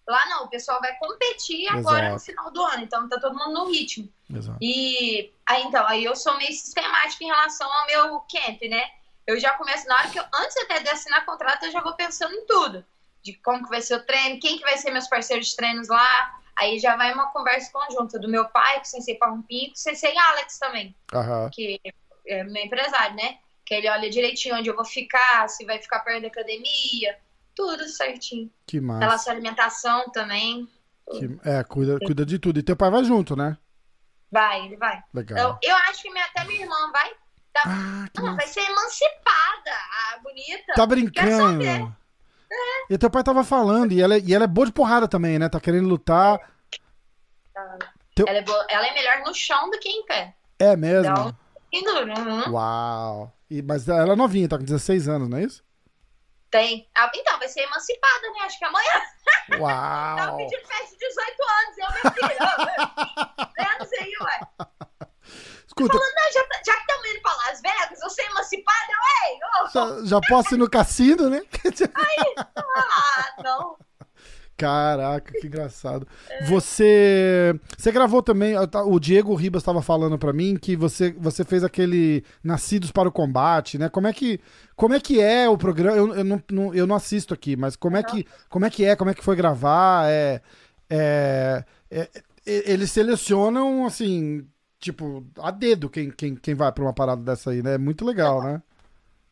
Lá não, o pessoal vai competir agora no Exato. final do ano. Então tá todo mundo no ritmo. Exato. E aí então, aí eu sou meio sistemática em relação ao meu camp, né? Eu já começo, na hora que eu, antes até de assinar contrato, eu já vou pensando em tudo. De como que vai ser o treino, quem que vai ser meus parceiros de treinos lá. Aí já vai uma conversa conjunta do meu pai, com o Sensei Parrumpinho, com o Sensei Alex também Aham. que é meu empresário, né? Que ele olha direitinho onde eu vou ficar, se vai ficar perto da academia, tudo certinho. Que massa. Relação à alimentação também. Que- é, cuida, cuida de tudo. E teu pai vai junto, né? Vai, ele vai. Legal. Eu, eu acho que minha, até minha irmã vai. Tá, Ah, que não, vai ser emancipada, a bonita. Tá brincando? Saber? E teu pai tava falando, e ela, é- e ela é boa de porrada também, né? Tá querendo lutar. Teu- Ela, é boa- ela é melhor no chão do que em pé. É mesmo? Então- Uhum. Uau. E, mas ela é novinha, tá com 16 anos, não é isso? Tem. Ah, então, vai ser emancipada, né? Acho que amanhã tava Uau. pedindo festa de 18 anos. Eu, meu filho, menos aí, ué. Escuta, Não, já, tá- já que estamos indo pra Las Vegas, eu sou emancipada, eu, ei, já, já posso ir no cassino, né? Ah, não. Caraca, que engraçado. Você, você gravou também, o Diego Ribas estava falando pra mim que você, você fez aquele Nascidos para o Combate, né? Como é que, como é que é o programa? Eu, eu, não, eu não assisto aqui, mas como é que, como é que é? Como é que foi gravar? É, é- é- eles selecionam assim, tipo, a dedo quem, quem, quem vai pra uma parada dessa aí, né? É muito legal, né?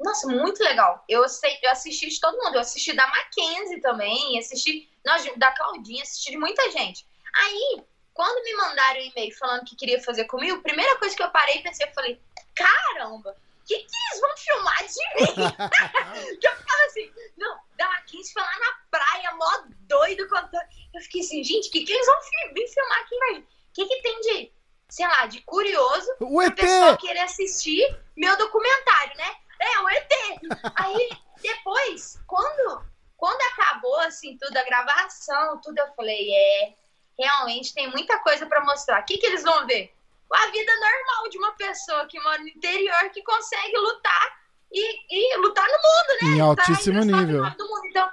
Nossa, muito legal. Eu, sei, eu assisti de todo mundo. Eu assisti da Mackenzie também, assisti nós, da Claudinha, assisti de muita gente. Aí, quando me mandaram um e-mail falando que queria fazer comigo, a primeira coisa que eu parei e pensei, eu falei, caramba, o que, que eles vão filmar de mim? que eu ficava assim, não, da Mackenzie foi lá na praia, mó doido. contando. Eu fiquei assim, gente, o que, que eles vão vir filmar aqui? O que, que tem de, sei lá, de curioso O ET! pessoa querer assistir meu documentário, né? É, o ET. Aí, depois, quando, quando acabou, assim, tudo, a gravação, tudo, eu falei, é, realmente tem muita coisa pra mostrar. O que, que eles vão ver? A vida normal de uma pessoa que mora no interior, que consegue lutar e, e lutar no mundo, né? Em Tá altíssimo em nível. Então,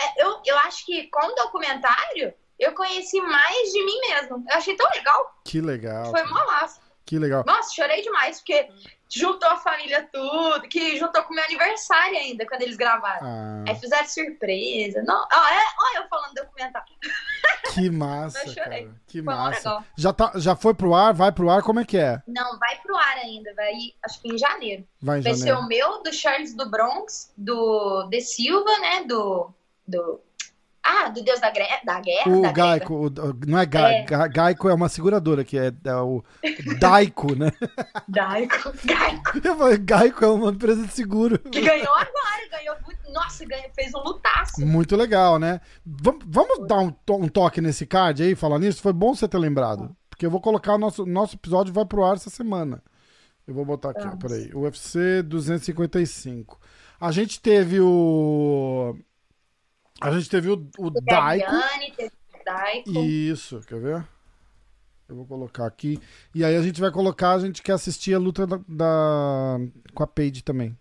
é, eu, eu acho que com o documentário, eu conheci mais de mim mesmo. Eu achei tão legal. Que legal. Foi mó massa. Que legal. Nossa, chorei demais, porque juntou a família tudo, que juntou com o meu aniversário ainda, quando eles gravaram. Ah, Aí fizeram surpresa. Não, ó, é, ó, eu falando documentário. que massa, Eu chorei. cara. Que Foi massa. Já, tá, já foi pro ar? Vai pro ar? Como é que é? Não, vai pro ar ainda, vai, acho que em janeiro. Vai em Vai ser janeiro. o meu, do Charles do Bronx, do De Silva, né, do... do ah, do Deus da, gre... da Guerra. O da Gaico, o- não é, Ga, É. Ga- Gaico, é uma seguradora, que é, é o Daico, né? Gaico. Gaico. Eu falei, Gaico é uma empresa de seguro. Que ganhou agora, ganhou... Nossa, ganhou, fez um lutaço. Muito legal, né? Vam- vamos dar um, to- um toque nesse card aí, falar nisso? Foi bom você ter lembrado. Porque eu vou colocar o nosso, nosso episódio vai pro ar essa semana. Eu vou botar aqui, ó, peraí. UFC 255. A gente teve o. A gente teve o, o Teve Daico. a Ariane, teve o Daico. Isso, quer ver? Eu vou colocar aqui. E aí a gente vai colocar, a gente quer assistir a luta da, da- com a Paige também.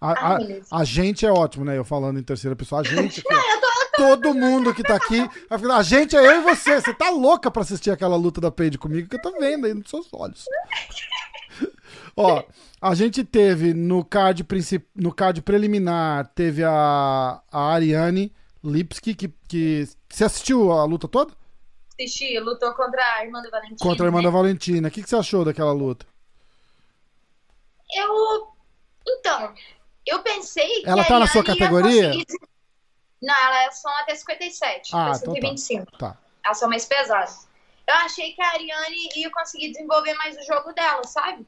A, Ah, a- a gente é ótimo, né? Eu falando em terceira pessoa. A gente aqui, ó. Todo mundo que tá aqui. A gente é eu e você. Você tá louca pra assistir aquela luta da Paige comigo que eu tô vendo aí nos seus olhos. Ó, a gente teve no card, princip... no card preliminar, teve a, a Ariane Lipski, que, que. Você assistiu a luta toda? Assisti, lutou contra a irmã do Valentim. Contra a irmã né? da Valentina. O que, que você achou daquela luta? Eu. Então, eu pensei que. Ela a tá na sua categoria? conseguir- Não, elas são até 57. Ah, Ah, então tá. 125. Tá. Elas são mais pesadas. Eu achei que a Ariane ia conseguir desenvolver mais o jogo dela, sabe?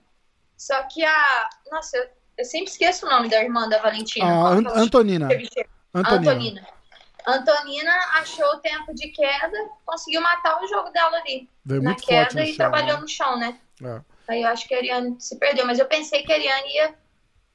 Só que a. Nossa, eu, eu sempre esqueço o nome da irmã da Valentina. A Qual An- ela Antonina. Antonina. Antonina. Antonina achou o tempo de queda, conseguiu matar o jogo dela ali. Veio na queda e chão, trabalhou né? no chão, né? É. Aí eu acho que a Ariane se perdeu, mas eu pensei que a Ariane ia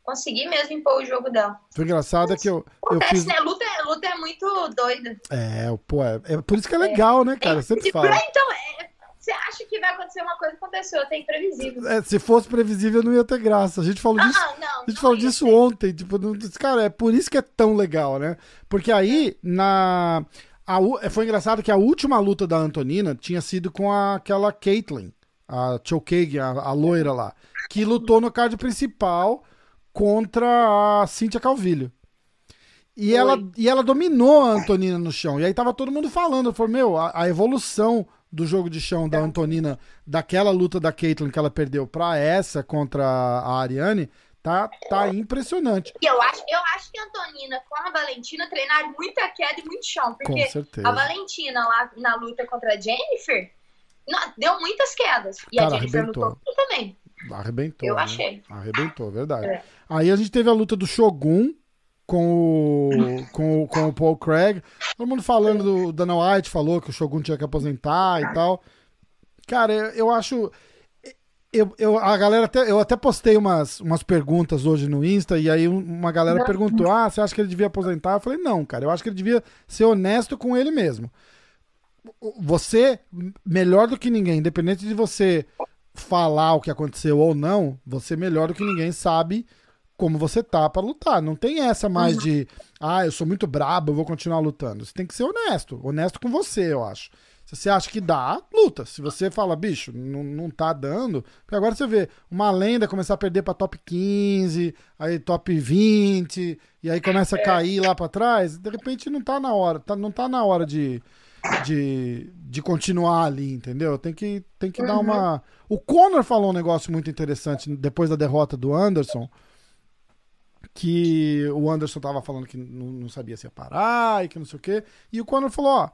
conseguir mesmo impor o jogo dela. Foi engraçado é que eu, eu Acontece, fiz. né? Luta, é- luta é muito doida. É, pô, é, é por isso que é legal, né, cara? Eu sempre Se- falo. Então, é, você acha que vai acontecer uma coisa, aconteceu, até imprevisível. É, se fosse previsível, não ia ter graça. A gente falou disso. Ah, não. A gente falou disso ontem, tipo, não- cara, é por isso que é tão legal, né? Porque aí, na. a u- foi engraçado que a última luta da Antonina tinha sido com a- aquela Caitlyn, a Chokage, a, a loira lá, que lutou no card principal contra a Cynthia Calvillo. E ela, e ela dominou a Antonina no chão. E aí tava todo mundo falando, falou, meu, a, a evolução do jogo de chão da Antonina, daquela luta da Caitlyn que ela perdeu pra essa contra a Ariane, tá, tá impressionante. E eu acho, eu acho que a Antonina com a Valentina treinaram muita queda e muito chão. Porque a Valentina lá na luta contra a Jennifer, deu muitas quedas. E Cara, a Jennifer arrebentou. lutou também. Arrebentou. Eu né? achei. Arrebentou, verdade. É. Aí a gente teve a luta do Shogun com o, com, o- com o Paul Craig. Todo mundo falando do Dana White, falou que o Shogun tinha que aposentar e tal. Cara, eu, eu acho. Eu, eu, a galera até, eu até postei umas, umas perguntas hoje no Insta, e aí um- uma galera perguntou: Ah, você acha que ele devia aposentar? Eu falei, não, cara, eu acho que ele devia ser honesto com ele mesmo. Você, melhor do que ninguém, independente de você falar o que aconteceu ou não, você melhor do que ninguém sabe como você tá pra lutar. Não tem essa mais de, ah, eu sou muito brabo, eu vou continuar lutando. Você tem que ser honesto, honesto com você, eu acho. Se você acha que dá, luta. Se você fala, bicho, não, não tá dando. Porque agora você vê uma lenda começar a perder pra top 15, aí top 20, e aí começa a cair lá pra trás. De repente não tá na hora, tá, não tá na hora de, de, de continuar ali, entendeu? Tem que, tem que dar uma. O Conor falou um negócio muito interessante depois da derrota do Anderson. Que o Anderson tava falando que não, não sabia se ia parar e que não sei o quê. E o Conor falou: ó,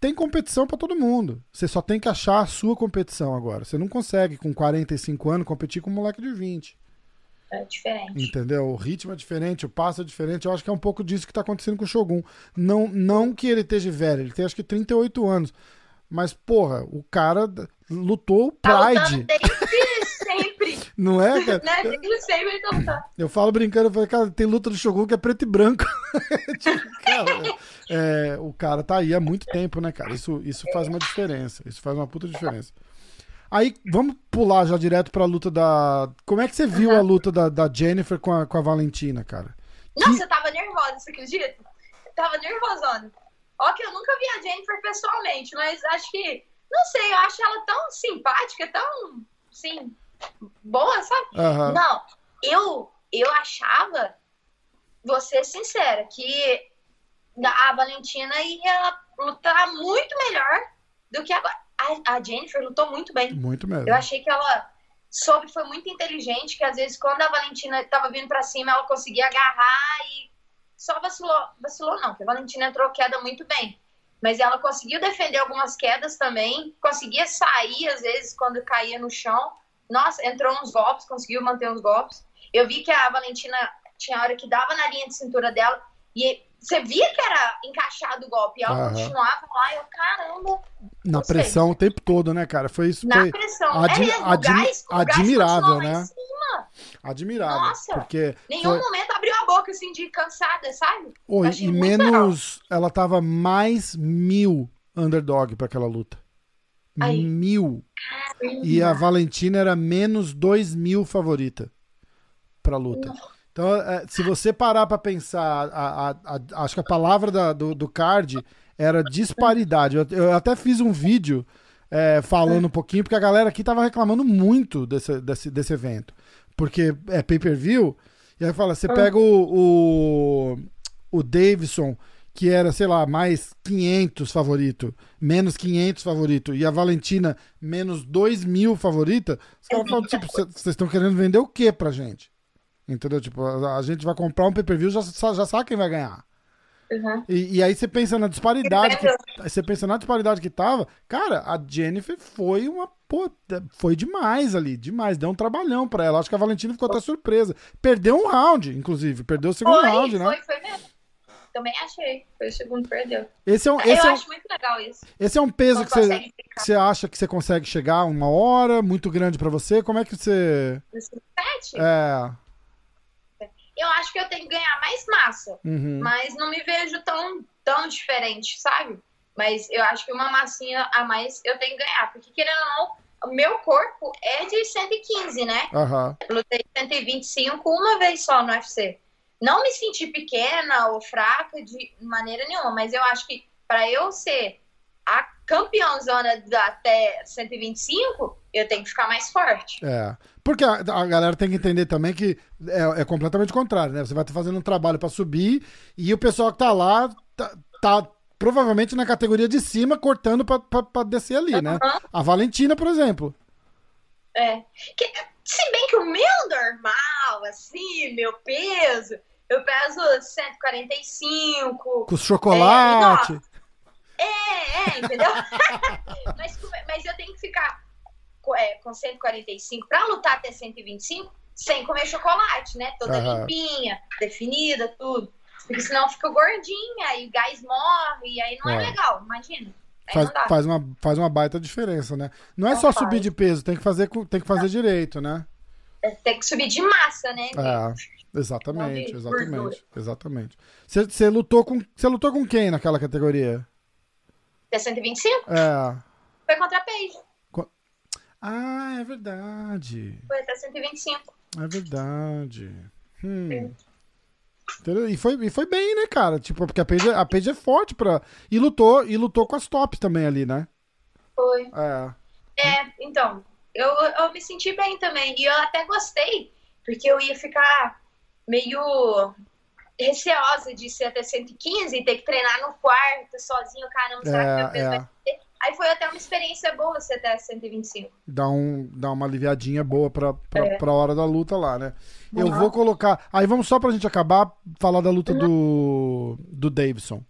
tem competição pra todo mundo. Você só tem que achar a sua competição agora. Você não consegue, com 45 anos, competir com um moleque de 20. É diferente. Entendeu? O ritmo é diferente, o passo é diferente. Eu acho que é um pouco disso que tá acontecendo com o Shogun. Não, não que ele esteja velho, ele tem acho que 38 anos. Mas, porra, o cara lutou o Tá Pride. sempre. Não é, cara? Né? Desde sempre ele tá. Eu falo brincando, eu falo, cara, tem luta do Shogun que é preto e branco. Tipo, cara, é, o cara tá aí há muito tempo, né, cara? Isso, isso faz uma diferença. Isso faz uma puta diferença. Aí, vamos pular já direto pra luta da. Como é que você viu a luta da, da Jennifer com a, com a Valentina, cara? Nossa, eu tava nervosa, você acredita? Eu tava nervosona. Ó que eu nunca vi a Jennifer pessoalmente, mas acho que... Não sei, eu acho ela tão simpática, tão, assim, boa, sabe? Aham. Não, eu, eu achava, vou ser sincera, que a Valentina ia lutar muito melhor do que agora. A, a Jennifer lutou muito bem. Muito mesmo. Eu achei que ela soube, foi muito inteligente, que às vezes quando a Valentina tava vindo pra cima, ela conseguia agarrar e só vacilou. Vacilou não, porque a Valentina entrou queda muito bem. Mas ela conseguiu defender algumas quedas também, conseguia sair às vezes quando caía no chão. Nossa, entrou uns golpes, conseguiu manter os golpes. Eu vi que a Valentina tinha hora que dava na linha de cintura dela e você via que era encaixado o golpe. E ela Aham. continuava lá e eu, caramba, Na pressão o tempo todo, né, cara? Foi isso. na Foi pressão. admi- é o gás, admirável, né? cima. admirável. Nossa! Porque. Nenhum foi- momento abriu a boca assim de cansada, sabe? Oi, e menos. Ela tava mais mil underdog pra aquela luta. Mil. E a Valentina era menos dois mil favorita pra luta. Então, é, se você parar pra pensar, a- a- a- acho que a palavra da- do, do card era disparidade. Eu, eu até fiz um vídeo é, falando um pouquinho, porque a galera aqui tava reclamando muito desse, desse, desse evento. Porque é pay-per-view, e aí fala, você pega o, o, o Davidson, que era, sei lá, mais 500 favorito, menos 500 favorito, e a Valentina menos 2 mil favorita, os caras falam, tipo, "Cê- vocês estão querendo vender o que pra gente? Entendeu? Tipo, a, a gente vai comprar um pay-per-view, já, já sabe quem vai ganhar. Uhum. E, e aí você pensa na disparidade que, aí você pensa na disparidade que tava, cara, a Jennifer foi uma pô, foi demais ali, demais, deu um trabalhão pra ela. Acho que a Valentina ficou até surpresa. Perdeu um round, inclusive, perdeu o segundo Foi, round, né? foi, foi mesmo. Também achei. Foi o segundo, perdeu. Esse é um, eu esse é um, acho muito legal isso. esse é um peso Não que você, que você acha que você consegue chegar uma hora, muito grande pra você. Como é que você sete. é, Eu acho que eu tenho que ganhar mais massa. uhum, Mas não me vejo tão, tão diferente, sabe? Mas eu acho que uma massinha a mais eu tenho que ganhar. Porque, querendo ou não, meu corpo é de 115, né? Eu lutei 125 uma vez só no UFC. Não me senti pequena ou fraca de maneira nenhuma, mas eu acho que para eu ser a campeãozona da até 125, eu tenho que ficar mais forte. é. Porque a, a galera tem que entender também que é, é completamente contrário, né? Você vai estar fazendo um trabalho pra subir e o pessoal que tá lá tá, tá provavelmente na categoria de cima cortando pra descer ali, né? Aham. A Valentina, por exemplo. É. Que- se bem que o meu normal, assim, meu peso, eu peso 145. Com chocolate. É, É, entendeu? mas, mas eu tenho que ficar é, com 145 para lutar até 125 sem comer chocolate, né? Toda uhum. limpinha, definida, tudo. Porque senão fica gordinha e o gás morre, e aí não é, é legal, imagina. Faz, faz, uma, faz uma baita diferença, né? Não é não só faz. subir de peso, tem que fazer, tem que fazer direito, né? É, tem que subir de massa, né? É, exatamente, exatamente, exatamente. Você, você, lutou com, você lutou com quem naquela categoria? É 125? É. Foi contra a Paige. Ah, é verdade. Foi até 125. É verdade. Hum. E foi, e foi bem, né, cara? Tipo, porque a Paige, a Paige é forte pra. E lutou, e lutou com as tops também ali, né? Foi. É. É, então, eu, eu me senti bem também. E eu até gostei, porque eu ia ficar meio receosa de ser até 115 e ter que treinar no quarto sozinho, caramba, será que meu peso é. Aí foi até uma experiência boa ser até 125. Dá, um, dá uma aliviadinha boa pra, pra, é. pra hora da luta lá, né? Uhum. Eu vou colocar. Aí vamos só pra gente acabar, falar da luta uhum. do, do Davidson.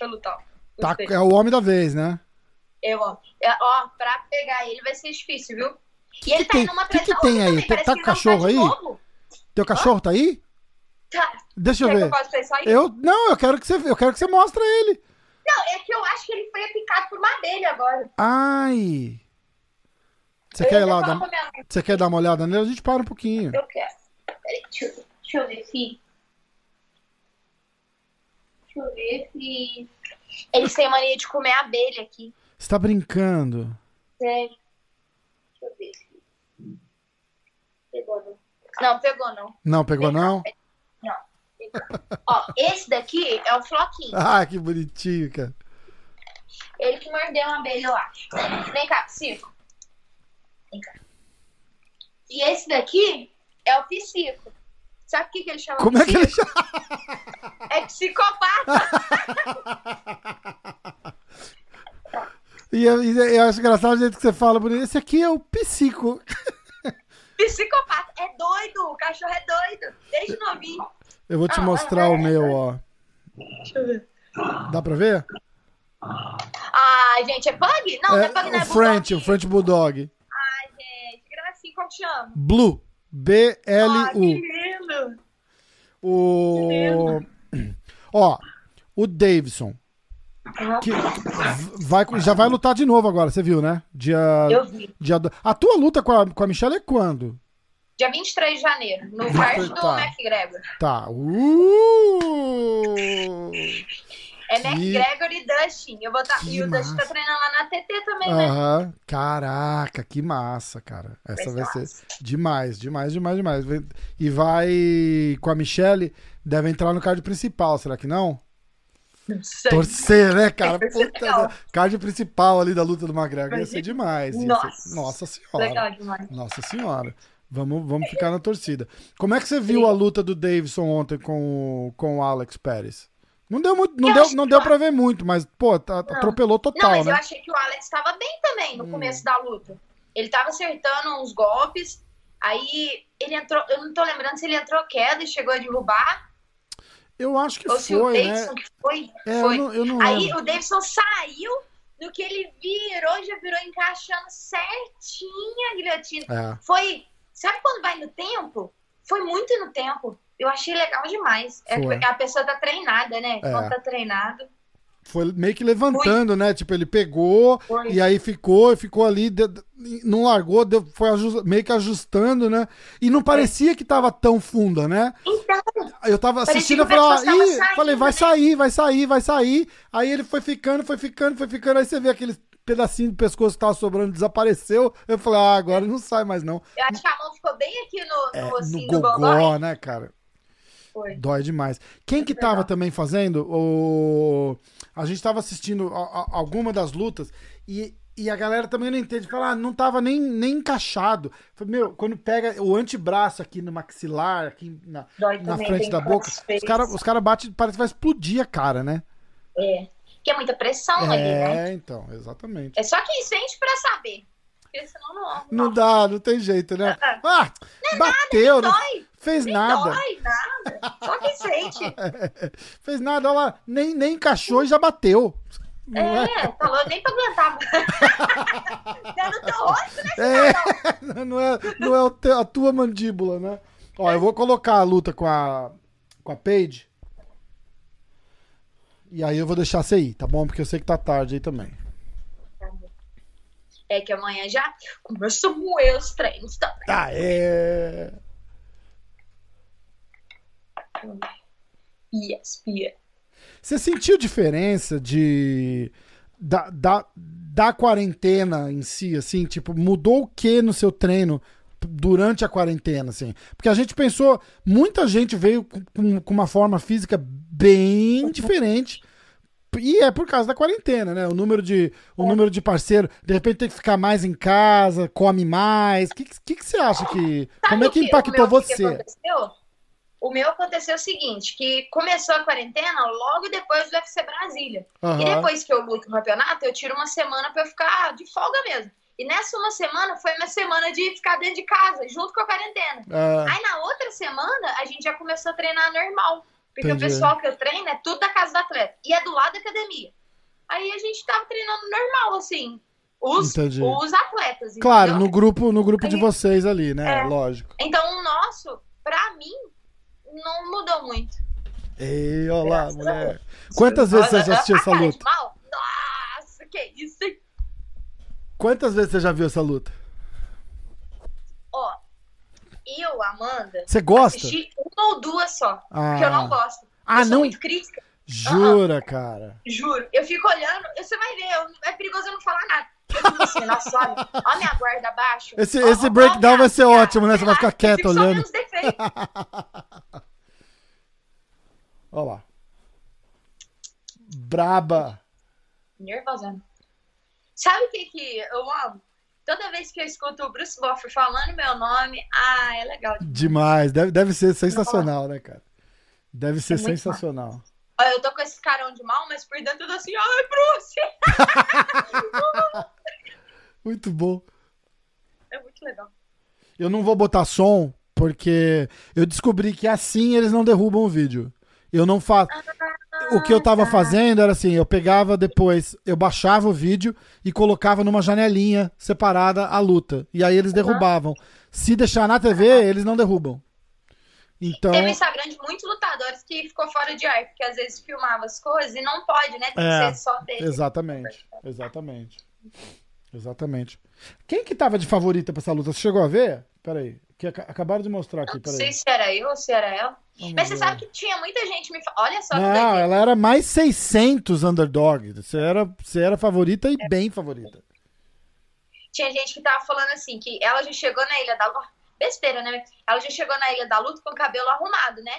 Foi lutar. Tá, é o homem da vez, né? Eu, ó. Ó, pra pegar ele vai ser difícil, viu? E ele que tá tem, numa que, que tem aí? Tá com cachorro tá aí? Novo. Teu cachorro Hã? tá aí? Tá. Deixa eu ver. Eu, eu, não, eu quero que você, eu quero que você mostre ele. Não, é que eu acho que ele foi picado por uma abelha agora. Ai! Você quer, lá dar, você quer dar uma olhada nele? A gente para um pouquinho. Eu quero. Peraí, deixa eu, deixa eu ver se. Deixa eu ver se. Eles têm mania de comer abelha aqui. Você tá brincando? Sério. Deixa eu ver se. Pegou não. Não, pegou não. Não, pegou não? Não. Ó, esse daqui é o Floquinho. Ah, que bonitinho, cara. Ele que mordeu uma abelha, eu acho. Vem cá, psico. Vem cá. E esse daqui é o psico. Sabe o que, que ele chama Como psico? é que ele chama? É psicopata. e eu, eu acho engraçado o jeito que você fala, bonito. Esse aqui é o psico. Psicopata. É doido. O cachorro é doido. Desde novinho. Eu vou te ah, mostrar é, o meu, ó. Deixa eu ver. Dá pra ver? Ah, gente, é Pug? Não, é, não é Pug, não é o French, o French Bulldog. Ai, gente, que gracinha, como chama? Blue. B-L-U. Ah, que lindo. O... Que lindo. Ó, o Davidson. Que vai, já vai lutar de novo agora, você viu, né? Dia, Eu vi. Dia, a tua luta com a, com a Michelle é quando? Dia 23 de janeiro, no card do tá. McGregor. Tá. Uh! É McGregor e Dustin. Eu vou tá... E o Dustin tá treinando lá na TT também, né? Né? Caraca, que massa, cara. Essa vai, vai ser demais, demais, demais, demais. E vai com a Michelle, deve entrar no card principal, será que não? Não. Torcer, né, cara? Puta, card principal ali da luta do McGregor ia ser demais. Nossa. Ser... Nossa senhora. Legal demais. Nossa senhora. Vamos, vamos ficar na torcida. Como é que você viu a luta do Davidson ontem com, o, com o Alex Pérez? Não deu muito, não deu, não deu pra ver muito, mas, pô, tá, atropelou total, não, mas né? eu achei que o Alex estava bem também no hum. começo da luta. Ele tava acertando uns golpes, aí ele entrou, eu não tô lembrando se ele entrou queda e chegou a derrubar. Eu acho que ou foi, se o né? Davidson né? que foi. É, foi. Eu não, eu não aí lembro. o Davidson saiu, no que ele virou, já virou encaixando certinho a guilhotina. É. Foi Sabe quando vai no tempo? Foi muito no tempo. Eu achei legal demais. É, a pessoa tá treinada, né? É. Quando tá treinado. Foi meio que levantando, foi. né? Tipo, ele pegou foi. e aí ficou, ficou ali, não largou, deu, foi meio que ajustando, né? E não parecia que tava tão funda, né? Então. Eu tava assistindo e falei, falei, vai né? sair, vai sair, vai sair. Aí ele foi ficando, foi ficando, foi ficando. Aí você vê aqueles pedacinho do pescoço que tava sobrando desapareceu. Eu falei, ah, agora não sai mais não. Eu acho que a mão ficou bem aqui no, é, assim, no gogó, né, cara? Foi. Dói demais. Quem que tava também fazendo? O... A gente tava assistindo a, a, alguma das lutas e, e a galera também não entende. Fala, ah, não tava nem, nem encaixado. Meu, quando pega o antebraço aqui no maxilar, aqui na, na frente da boca, os caras os cara batem, parece que vai explodir a cara, né? É que é muita pressão é, ali, né? É, então, exatamente. É só quem sente pra saber. Porque senão não. Não, não dá, não tem jeito, né? Ah, ah não é bateu, nada, não fez nada. Dói, nada. Só quem sente. fez nada, lá, nem, nem encaixou e já bateu. Não é? É, falou nem pra aguentar. é no teu rosto, né? É, não é, não é te- a tua mandíbula, né? Ó, eu vou colocar a luta com a, com a Paige. E aí eu vou deixar você ir, tá bom? Porque eu sei que tá tarde aí também. É que amanhã já começam os treinos também. Ah, é. ESPN. Você sentiu diferença de. Da, da, da quarentena em si, assim? Tipo, mudou o que no seu treino durante a quarentena, assim? Porque a gente pensou. Muita gente veio com- com, uma forma física bem diferente. E é por causa da quarentena, né? O número de, o número de parceiro, de repente tem que ficar mais em casa, come mais. O que, que, que você acha que. Como é Sabe que o impactou meu, o que você? aconteceu? O meu aconteceu o seguinte, que começou a quarentena logo depois do UFC Brasília. E Aham. depois que eu luto no campeonato, eu tiro uma semana pra eu ficar de folga mesmo. E nessa uma semana foi minha semana de ficar dentro de casa, junto com a quarentena. Ah, Aí na outra semana a gente já começou a treinar normal. Porque Entendi. o pessoal que eu treino é tudo da casa do atleta. E é do lado da academia. Aí a gente tava treinando normal, assim. Os, Entendi. os atletas. claro, entendeu? no grupo, no grupo de Aí- vocês ali, né? É. Lógico. Então o nosso, pra mim, não mudou muito. Ei, olha lá, Graças mulher. Quantas vezes você já assistiu a essa luta? Nossa, que isso, hein? Quantas vezes você já viu essa luta? Ó, eu, Amanda, Você gosta? assisti uma ou duas só. Ah. Porque eu não gosto. Ah, eu não? muito crítica, Jura, cara. juro. Eu fico olhando, você vai ver, eu- é perigoso eu não falar nada. Fico assim, ó minha guarda abaixo. Esse, ó, esse ó, breakdown ó, vai ser ótimo, né? Você vai ficar quieto só olhando. defeitos. Olha lá. Braba. Nervosando. Sabe o que que eu amo? Toda vez que eu escuto o Bruce Buffer falando meu nome, ah, é legal. Demais. Deve, deve ser sensacional, né, cara? Deve ser É sensacional. Olha, eu tô com esse carão de mal, mas por dentro eu tô assim, ai, Bruce! Muito bom. É muito legal. Eu não vou botar som, porque eu descobri que assim eles não derrubam o vídeo. Eu não faço. O que eu tava fazendo era assim, eu pegava depois, eu baixava o vídeo e colocava numa janelinha separada a luta. E aí eles derrubavam. Se deixar na TV, eles não derrubam. Então, Teve Instagram de muitos lutadores que ficou fora de ar, porque às vezes filmava as coisas e não pode, né? Tem É, que ser só dele. exatamente. Exatamente. Exatamente. Quem que tava de favorita pra essa luta? Você chegou a ver? Peraí. Que ac- acabaram de mostrar aqui, Não sei peraí. se era eu ou se era ela. Vamos Mas você sabe que tinha muita gente me Olha só Não, doideira. ela era mais 600 underdog. Você era, você era favorita e bem favorita. Tinha gente que tava falando assim, que ela já chegou na Ilha da Luta. Besteira, né? Ela já chegou na Ilha da Luta com o cabelo arrumado, né?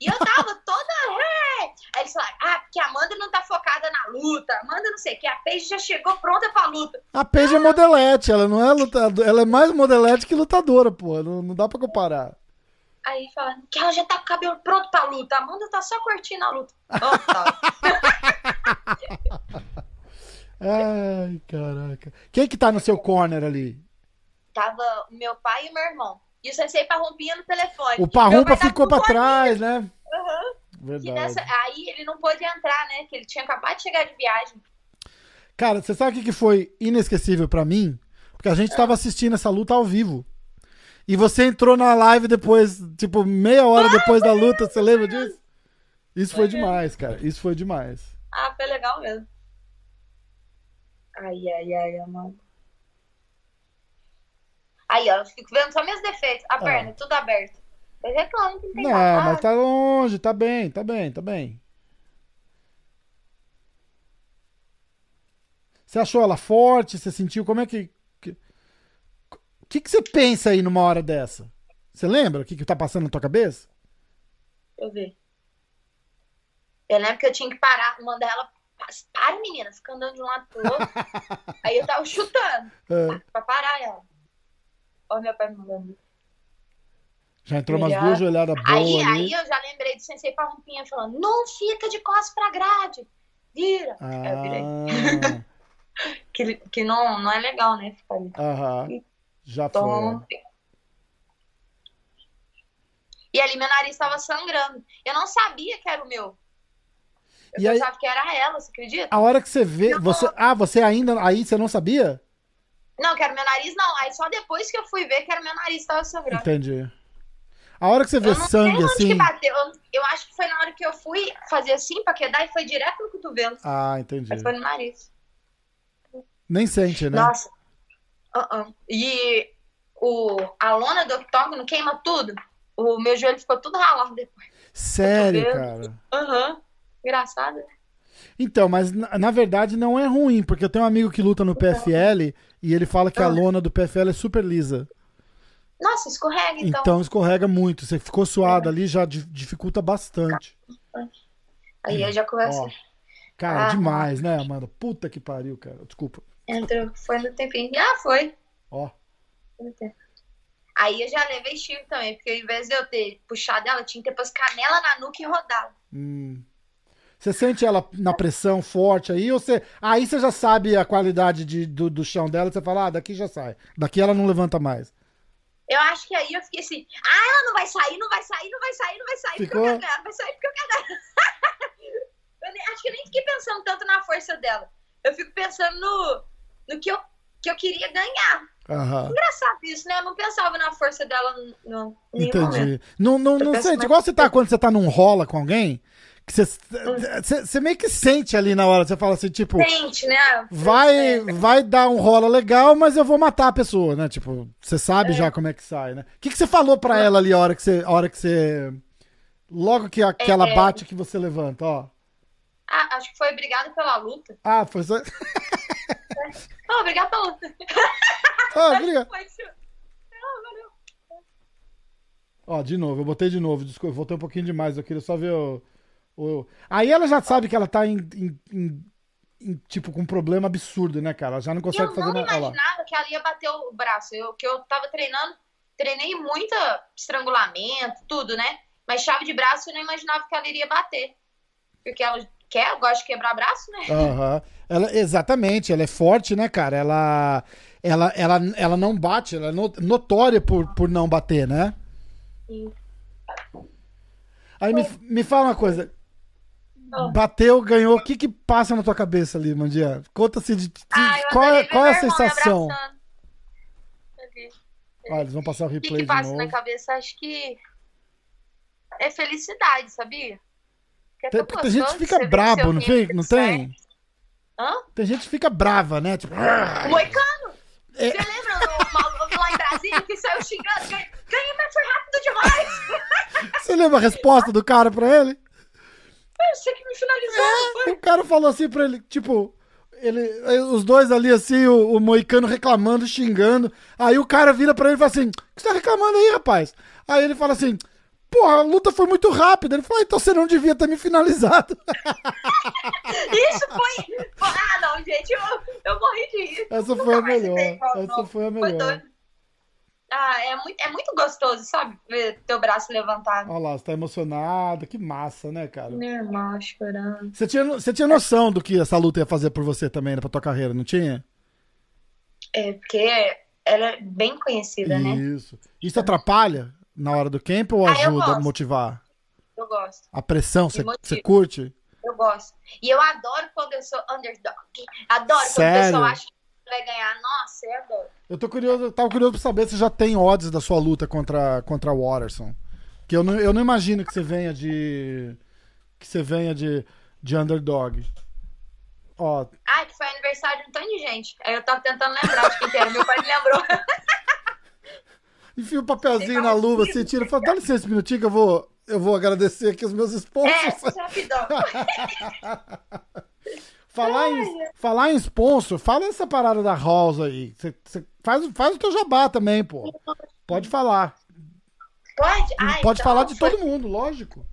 E eu tava toda. "É". Aí eles falaram, ah, porque a Amanda não tá focada na luta. Amanda não sei o que. A Paige já chegou pronta pra luta. A Paige é modelete, ela não é lutadora. Ela é mais modelete que lutadora, pô. Não, não dá pra comparar. Aí falando que ela já tá com o cabelo pronto pra luta. A Amanda tá só curtindo a luta. Oh, tá. Ai, caraca. Quem que tá no seu corner ali? Tava o meu pai e meu irmão. E o Sensei Parrumpinha no telefone. O Parrumpa tava ficou fone. trás, né? Que Verdade. nessa- Aí ele não pôde entrar, né? Que ele tinha acabado de chegar de viagem. Cara, você sabe o que que foi inesquecível pra mim? Porque a gente tava assistindo essa luta ao vivo. E você entrou na live depois, tipo, meia hora depois da luta, você lembra disso? Isso foi demais, cara. Isso foi demais. Ah, foi legal mesmo. Ai, ai, ai, amado. Aí, ó, eu fico vendo só meus defeitos. A perna, tudo aberto. Eu reclamo que não tem Não, nada. mas tá longe, tá bem, tá bem, tá bem. Você achou ela forte? Você sentiu? Como é que. O que, que você pensa aí numa hora dessa? Você lembra o que, que tá passando na tua cabeça? Deixa eu ver. Eu lembro que eu tinha que parar, mandar ela. Para, menina, fica andando de um lado pro outro. Aí eu tava chutando É, pra parar ela. Ó, meu pai me mandando. já entrou umas duas joelhadas boas Aí, ali. aí eu já lembrei do Sensei Parrumpinha falando: não fica de costas pra grade. Vira. Aí eu virei. Ah, Que, que não, não é legal, né? Ficar ali. aham. Já foi. Então. E ali meu nariz estava sangrando. Eu não sabia que era o meu. Eu E aí- pensava que era ela, você acredita? A hora que você vê. Não. Você, ah, você ainda. Aí você não sabia? Não, que era meu nariz, não. Aí só depois que eu fui ver que era meu nariz tava sangrando. Entendi. A hora que você vê sangue assim. Eu, eu acho que foi na hora que eu fui fazer assim pra quedar e foi direto no cotovelo. Ah, entendi. Mas foi no nariz. Nem sente, né? Nossa. Uh-uh. E o, a lona do octógono queima tudo. O meu joelho ficou tudo ralado depois. Sério, cara. Aham. Engraçado. né? Então, mas na, na verdade não é ruim, porque eu tenho um amigo que luta no PFL e ele fala que a Ah. lona do PFL é super lisa. Nossa, escorrega então. Então escorrega muito. Você ficou suado ali, já di- dificulta bastante. Aí eu já começo. Cara, Ah. demais, né, Amanda? Puta que pariu, cara. Desculpa. Entrou, foi no tempinho. Ah, foi. Ó. Aí eu já levei chifre também, porque ao invés de eu ter puxado ela, tinha que ter pôs canela na nuca e rodado. Hum. Você sente ela na pressão forte aí, ou você. Aí você já sabe a qualidade de- do, do chão dela, você fala, ah, daqui já sai. Daqui ela não levanta mais. Eu acho que aí eu fiquei assim, ah, ela não vai sair, não vai sair, não vai sair, não vai sair, Ficou? porque eu quero, vai sair porque eu quero. eu nem- acho que eu nem fiquei pensando tanto na força dela. Eu fico pensando no, no que, eu, que eu queria ganhar. Aham. Engraçado isso, né? Eu não pensava na força dela no, no nenhum momento. Entendi. Não, não, Eu não sente. Igual você tá quando você tá num rola com alguém, que você, meio que sente ali na hora. Você fala assim, tipo, Sente, né? vai, É. vai dar um rola legal, mas eu vou matar a pessoa, né? Tipo, você É. sabe já como é que sai, né? O que, você falou pra ela ali a hora que você. A hora que você logo que, a, que ela É. bate que você levanta, ó. Ah, acho que foi obrigado pela luta. Ah, foi só. Oh, obrigado pela luta. Ah, obrigado. Ó, de novo, eu botei de novo, desculpa, eu voltei um pouquinho demais, eu queria só ver o. Aí ela já sabe que ela tá em, em- em- em, tipo, com um problema absurdo, né, cara? Ela já não consegue eu fazer não nada. Olha lá. imaginava que ela ia bater o braço. Eu, que eu tava treinando, treinei muita estrangulamento, tudo, né? Mas chave de braço eu não imaginava que ela iria bater. Porque ela quer, gosta de quebrar braço, né? Aham. Ela, exatamente, ela é forte, né, cara? Ela, ela, ela, ela não bate, ela é no- notória por, por não bater, né? Sim. Aí me, me fala uma coisa. Bateu, ganhou, o que que passa na tua cabeça ali, Mandia? Conta assim, de, de- Ah, qual, é, qual é a sensação? Olha, eles vão passar o O que, replay que passa novo. na cabeça? Acho que é felicidade, sabia? É Tem, tem gente que fica brabo, não, fica, não tem? Hã? Tem gente que fica brava, né? Tipo, Moicano! É. Você lembra o maluco lá em Brasília que saiu xingando? Ganhei, mas foi rápido demais! você lembra a resposta do cara pra ele? Eu sei que me finalizou, foi? O cara falou assim pra ele, tipo, ele, os dois ali assim, o, o Moicano reclamando, xingando. Aí o cara vira pra ele e fala assim: O que você tá reclamando aí, rapaz? Aí ele fala assim: Porra, a luta foi muito rápida. Ele falou: Então você não devia ter me finalizado. Isso foi. Ah, não, gente, eu, eu morri de rir. Essa Nunca foi a melhor. Essa foi a Foi melhor. doido. Ah, é muito, é muito gostoso, sabe? Ver teu braço levantado. Olha lá, você tá emocionada. Que massa, né, cara? Meu irmão chorando. Você tinha, você tinha noção do que essa luta ia fazer por você também, né, pra tua carreira, não tinha? É, porque ela é bem conhecida, né? Isso. Isso atrapalha na hora do camp ou Ah, ajuda a motivar? Eu gosto. A pressão, você, você curte? Eu gosto. E eu adoro quando eu sou underdog. Adoro quando Sério? o pessoal acha que vai ganhar. Nossa, eu adoro. Eu tô curioso, eu tava curioso pra saber se já tem odds da sua luta contra, contra o Watterson. Que eu não, eu não imagino que você venha de. Que você venha de, de underdog. Ó, Ai, que foi aniversário de um tanto de gente. Aí eu tava tentando lembrar de quem que era. Meu pai me lembrou. enfia o papelzinho na luva, você tira e fala, dá licença um minutinho que eu vou, eu vou agradecer aqui os meus É, sponsors. rapidão. falar, em, falar em sponsor, fala essa parada da House aí. Você, você faz, faz o teu jabá também, pô. Pode falar. Pode? Ai, pode então, falar de foi- todo mundo, lógico.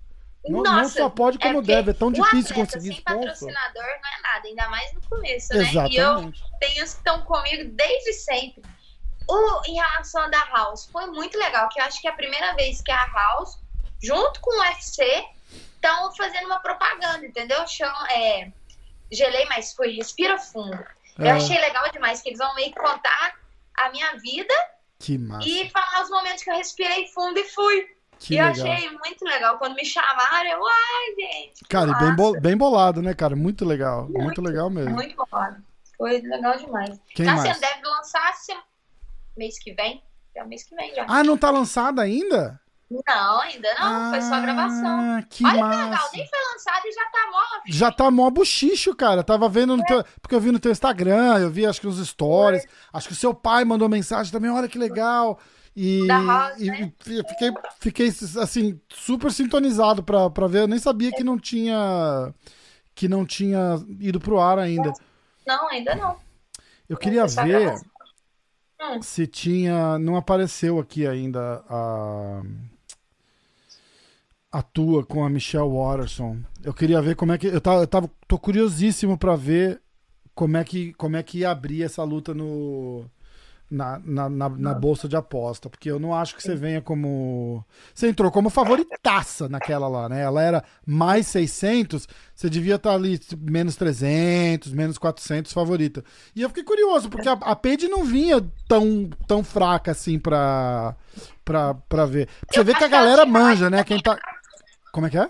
Não, Nossa, não só pode como porque deve. É tão difícil conseguir sem sponsor. patrocinador não é nada, ainda mais no começo, né? E eu Exatamente. tenho os que estão comigo desde sempre. O, em relação da House, foi muito legal, que eu acho que é a primeira vez que a House, junto com o UFC, estão fazendo uma propaganda, entendeu? Chama, é, gelei, mas fui, respira fundo. Eu É. achei legal demais, que eles vão meio que contar a minha vida Que massa. e falar os momentos que eu respirei fundo e fui. Que e eu legal. achei muito legal. Quando me chamaram, eu, ai, gente. Cara, bem, massa. bo- bem bolado, né, cara? Muito legal. Muito, Muito, legal mesmo. Muito bom. Foi legal demais. Quem tá mais? sendo, deve lançar se- mês que vem. É o mês que vem já. Ah, não tá lançada ainda? Não, ainda não. foi só gravação. Ah, que Olha que massa. legal. Nem foi lançado e já tá mó. Já tá mó buchicho, cara. Tava vendo no teu. Porque eu vi no teu Instagram, eu vi acho que nos stories. Acho que o seu pai mandou mensagem também, olha que legal. E, Da Rosa, e né? fi- fiquei, fiquei assim, super sintonizado pra, pra ver. Eu nem sabia que não tinha. Que não tinha ido pro ar ainda. Não, ainda não. Eu queria ver. Hum. se tinha. Não apareceu aqui ainda a. A tua com a Michelle Watterson. Eu queria ver como é que. Eu, tava, eu tava, tô curiosíssimo pra ver como é que, como é que ia abrir essa luta no. Na, na, na, na bolsa de aposta, porque eu não acho que você venha como. Você entrou como favoritaça naquela lá, né? Ela era mais 600, você devia estar ali menos 300, menos 400 favorita. E eu fiquei curioso, porque a, a Paige não vinha tão, tão fraca assim pra, pra, pra ver. Você vê que a galera manja, né? Quem tá. Como é que é?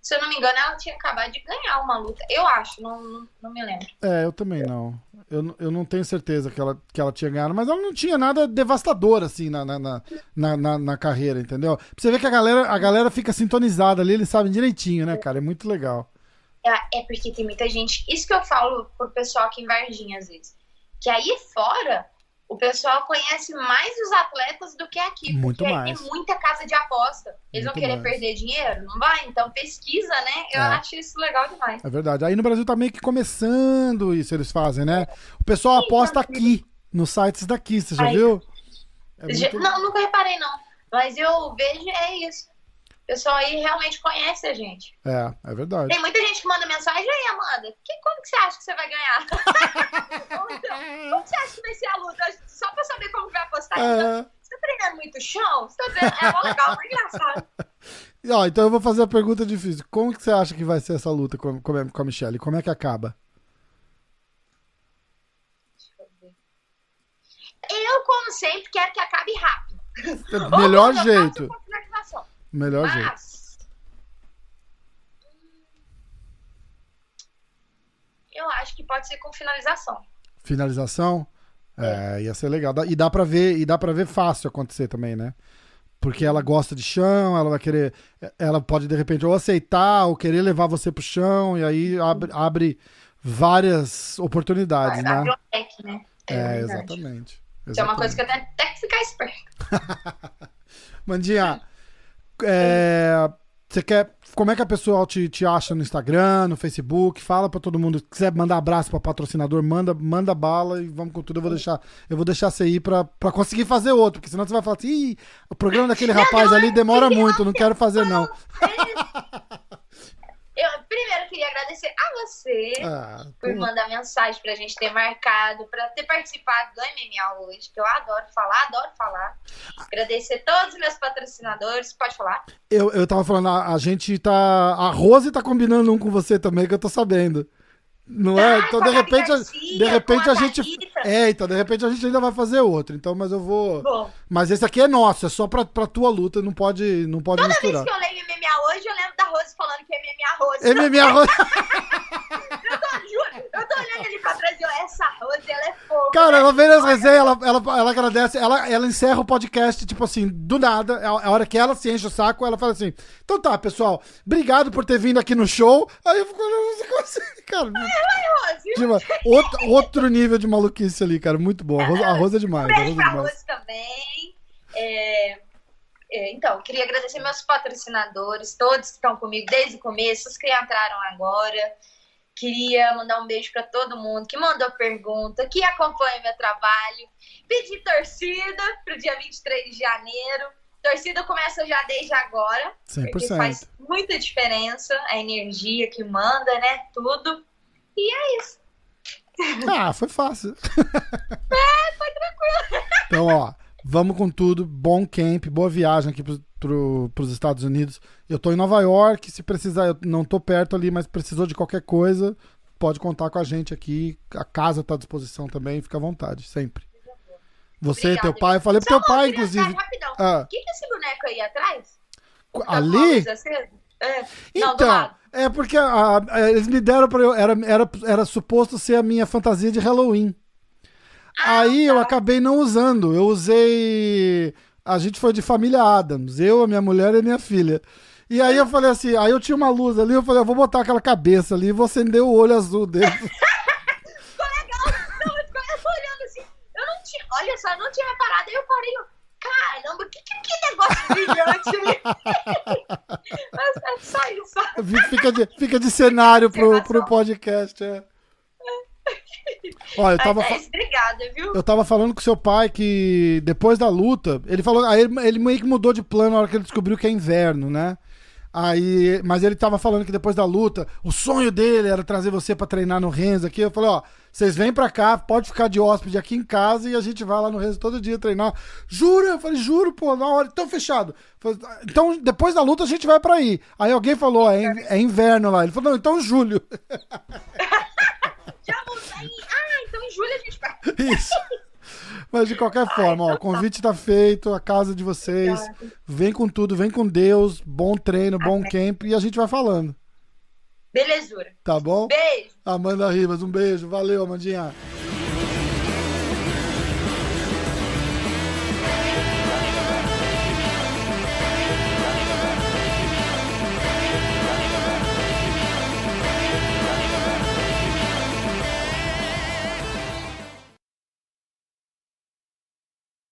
Se eu não me engano, ela tinha acabado de ganhar uma luta. Eu acho, não, não, não me lembro. É, eu também não. Eu, não- eu não tenho certeza que ela, que ela tinha ganhado, mas ela não tinha nada devastador, assim, na, na, na, na, na- na carreira, entendeu? Pra você ver que a galera, a galera fica sintonizada ali, eles sabem direitinho, né, cara? É muito legal. É, é porque tem muita gente. Isso que eu falo pro pessoal aqui em Varginha, às vezes. Que aí fora, o pessoal conhece mais os atletas do que aqui. Muito porque mais. tem muita casa de aposta. Eles Muito vão querer mais. perder dinheiro? Não vai? Então pesquisa, né? Eu É. acho isso legal demais. É verdade. Aí no Brasil tá meio que começando isso, eles fazem, né? O pessoal aposta aqui, nos sites daqui, você já Aí. viu? É muito- Não, nunca reparei, não. Mas eu vejo, é isso. O pessoal aí realmente conhece a gente. É, é verdade. Tem muita gente que manda mensagem, e aí, Amanda, que, quando que você acha que você vai ganhar? Então, como você acha que vai ser a luta? Só pra saber como vai apostar. É. Você tá treinando muito chão? Você tá treinando... É mó legal, muito engraçado. Ó, então eu vou fazer a pergunta difícil. Como que você acha que vai ser essa luta com, com, com a Michelle? Como é que acaba? Eu, como sempre, quero que acabe rápido. Melhor jeito. faço Melhor jeito. Mas... Eu acho que pode ser com finalização. Finalização? É, ia ser legal. E dá pra ver, e dá para ver fácil acontecer também, né? Porque ela gosta de chão, ela vai querer, ela pode de repente ou aceitar ou querer levar você pro chão e aí abre, abre várias oportunidades, né? abrir o leque, né? É, verdade. exatamente. Isso é uma coisa exatamente. que eu tenho até que ficar esperto. Mandinha, é, você quer. Como é que a pessoa te, te acha no Instagram, no Facebook? Fala pra todo mundo. Se quiser mandar abraço pra patrocinador, manda, manda bala e vamos com tudo. Eu vou deixar, eu vou deixar você ir pra, pra conseguir fazer outro, porque senão você vai falar assim: Ih, o programa daquele rapaz ali demora muito, não quero fazer não. Eu primeiro queria agradecer a você Ah, por pô, mandar mensagem pra gente ter marcado, pra ter participado do MMA hoje, que eu adoro falar, adoro falar. Agradecer todos os meus patrocinadores, pode falar? eu, eu tava falando, a, a gente tá. A Rose tá combinando um com você também, que eu tô sabendo. Não é? Então, de repente, a- de repente a gente. É, então, de repente a gente ainda vai fazer outro. Então, mas eu vou. Bom, Mas esse aqui é nosso, é só pra, pra tua luta, não pode, não pode toda vez misturar. que eu leio MMA hoje, eu lembro da Rose falando que é MMA Rose. MMA Rose. Eu tô, olhando ali pra trás e eu, essa Rose, ela é fogo. Cara, ela vem nas resenhas, ela, ela, ela agradece, ela, ela encerra o podcast, tipo assim, do nada. A, a hora que ela se enche o saco, ela fala assim: Então tá, pessoal, obrigado por ter vindo aqui no show. Aí eu fico olhando assim, cara. Rose. tipo, outro, outro nível de maluquice ali, cara. Muito bom. A Rose, a Rose é demais. A Rose Beijo é pra demais. Rose também. É, é, então, queria agradecer meus patrocinadores, todos que estão comigo desde o começo, os que entraram agora. Queria mandar um beijo para todo mundo que mandou pergunta, que acompanha meu trabalho. Pedir torcida para o dia 23 de janeiro. Torcida começa já desde agora, porque 100%. faz muita diferença a energia que manda, né? Tudo. E é isso. Ah, foi fácil. É, foi tranquilo. Então, ó, vamos com tudo. Bom camp, boa viagem aqui pro, pro, pros Estados Unidos. Eu tô em Nova York, se precisar, eu não tô perto ali, mas precisou de qualquer coisa, pode contar com a gente aqui. A casa tá à disposição também, fica à vontade, sempre. Você e Obrigada, teu pai. Eu falei pro teu pai, inclusive. Rapidão. Ah. O que, que é esse boneco aí atrás? Tá Ali? É. Não, Então, lado. é porque a- a- eles me deram pra eu. Era, era, era suposto ser a minha fantasia de Halloween. Aí eu acabei não usando. Eu usei. A gente foi de família Adams. Eu, a minha mulher e a minha filha. E aí eu falei assim, aí eu tinha uma luz ali, eu falei, eu vou botar aquela cabeça ali e vou acender o olho azul dele. Ficou legal. Não, eu tô olhando assim. Eu não tinha. Olha só, eu não tinha reparado. Aí eu parei. Eu, Caramba, que, que, que negócio brilhante. Mas é só isso. fica, de, fica de cenário pro, pro podcast. É. Olha, eu tava, Mas é obrigada, viu? eu tava falando com seu pai que depois da luta, ele falou, aí ele, meio que mudou de plano na hora que ele descobriu que é inverno, né? Aí, mas ele tava falando que depois da luta, o sonho dele era trazer você pra treinar no Renzo aqui. Eu falei, ó, vocês vêm pra cá, pode ficar de hóspede aqui em casa e a gente vai lá no Renzo todo dia treinar. Jura? Eu falei, juro, pô, na hora, então fechado. Falei, então, depois da luta a gente vai pra aí. Aí alguém falou, é, é inverno lá. Ele falou, não, então julho. Já voltei. Ah, então em julho a gente vai. Isso. Mas de qualquer forma, ó, o convite tá feito, a casa de vocês. Vem com tudo, vem com Deus, bom treino, bom camp e a gente vai falando, Belezura. tá bom? Beijo. Amanda Rivas, um beijo, valeu, Amandinha.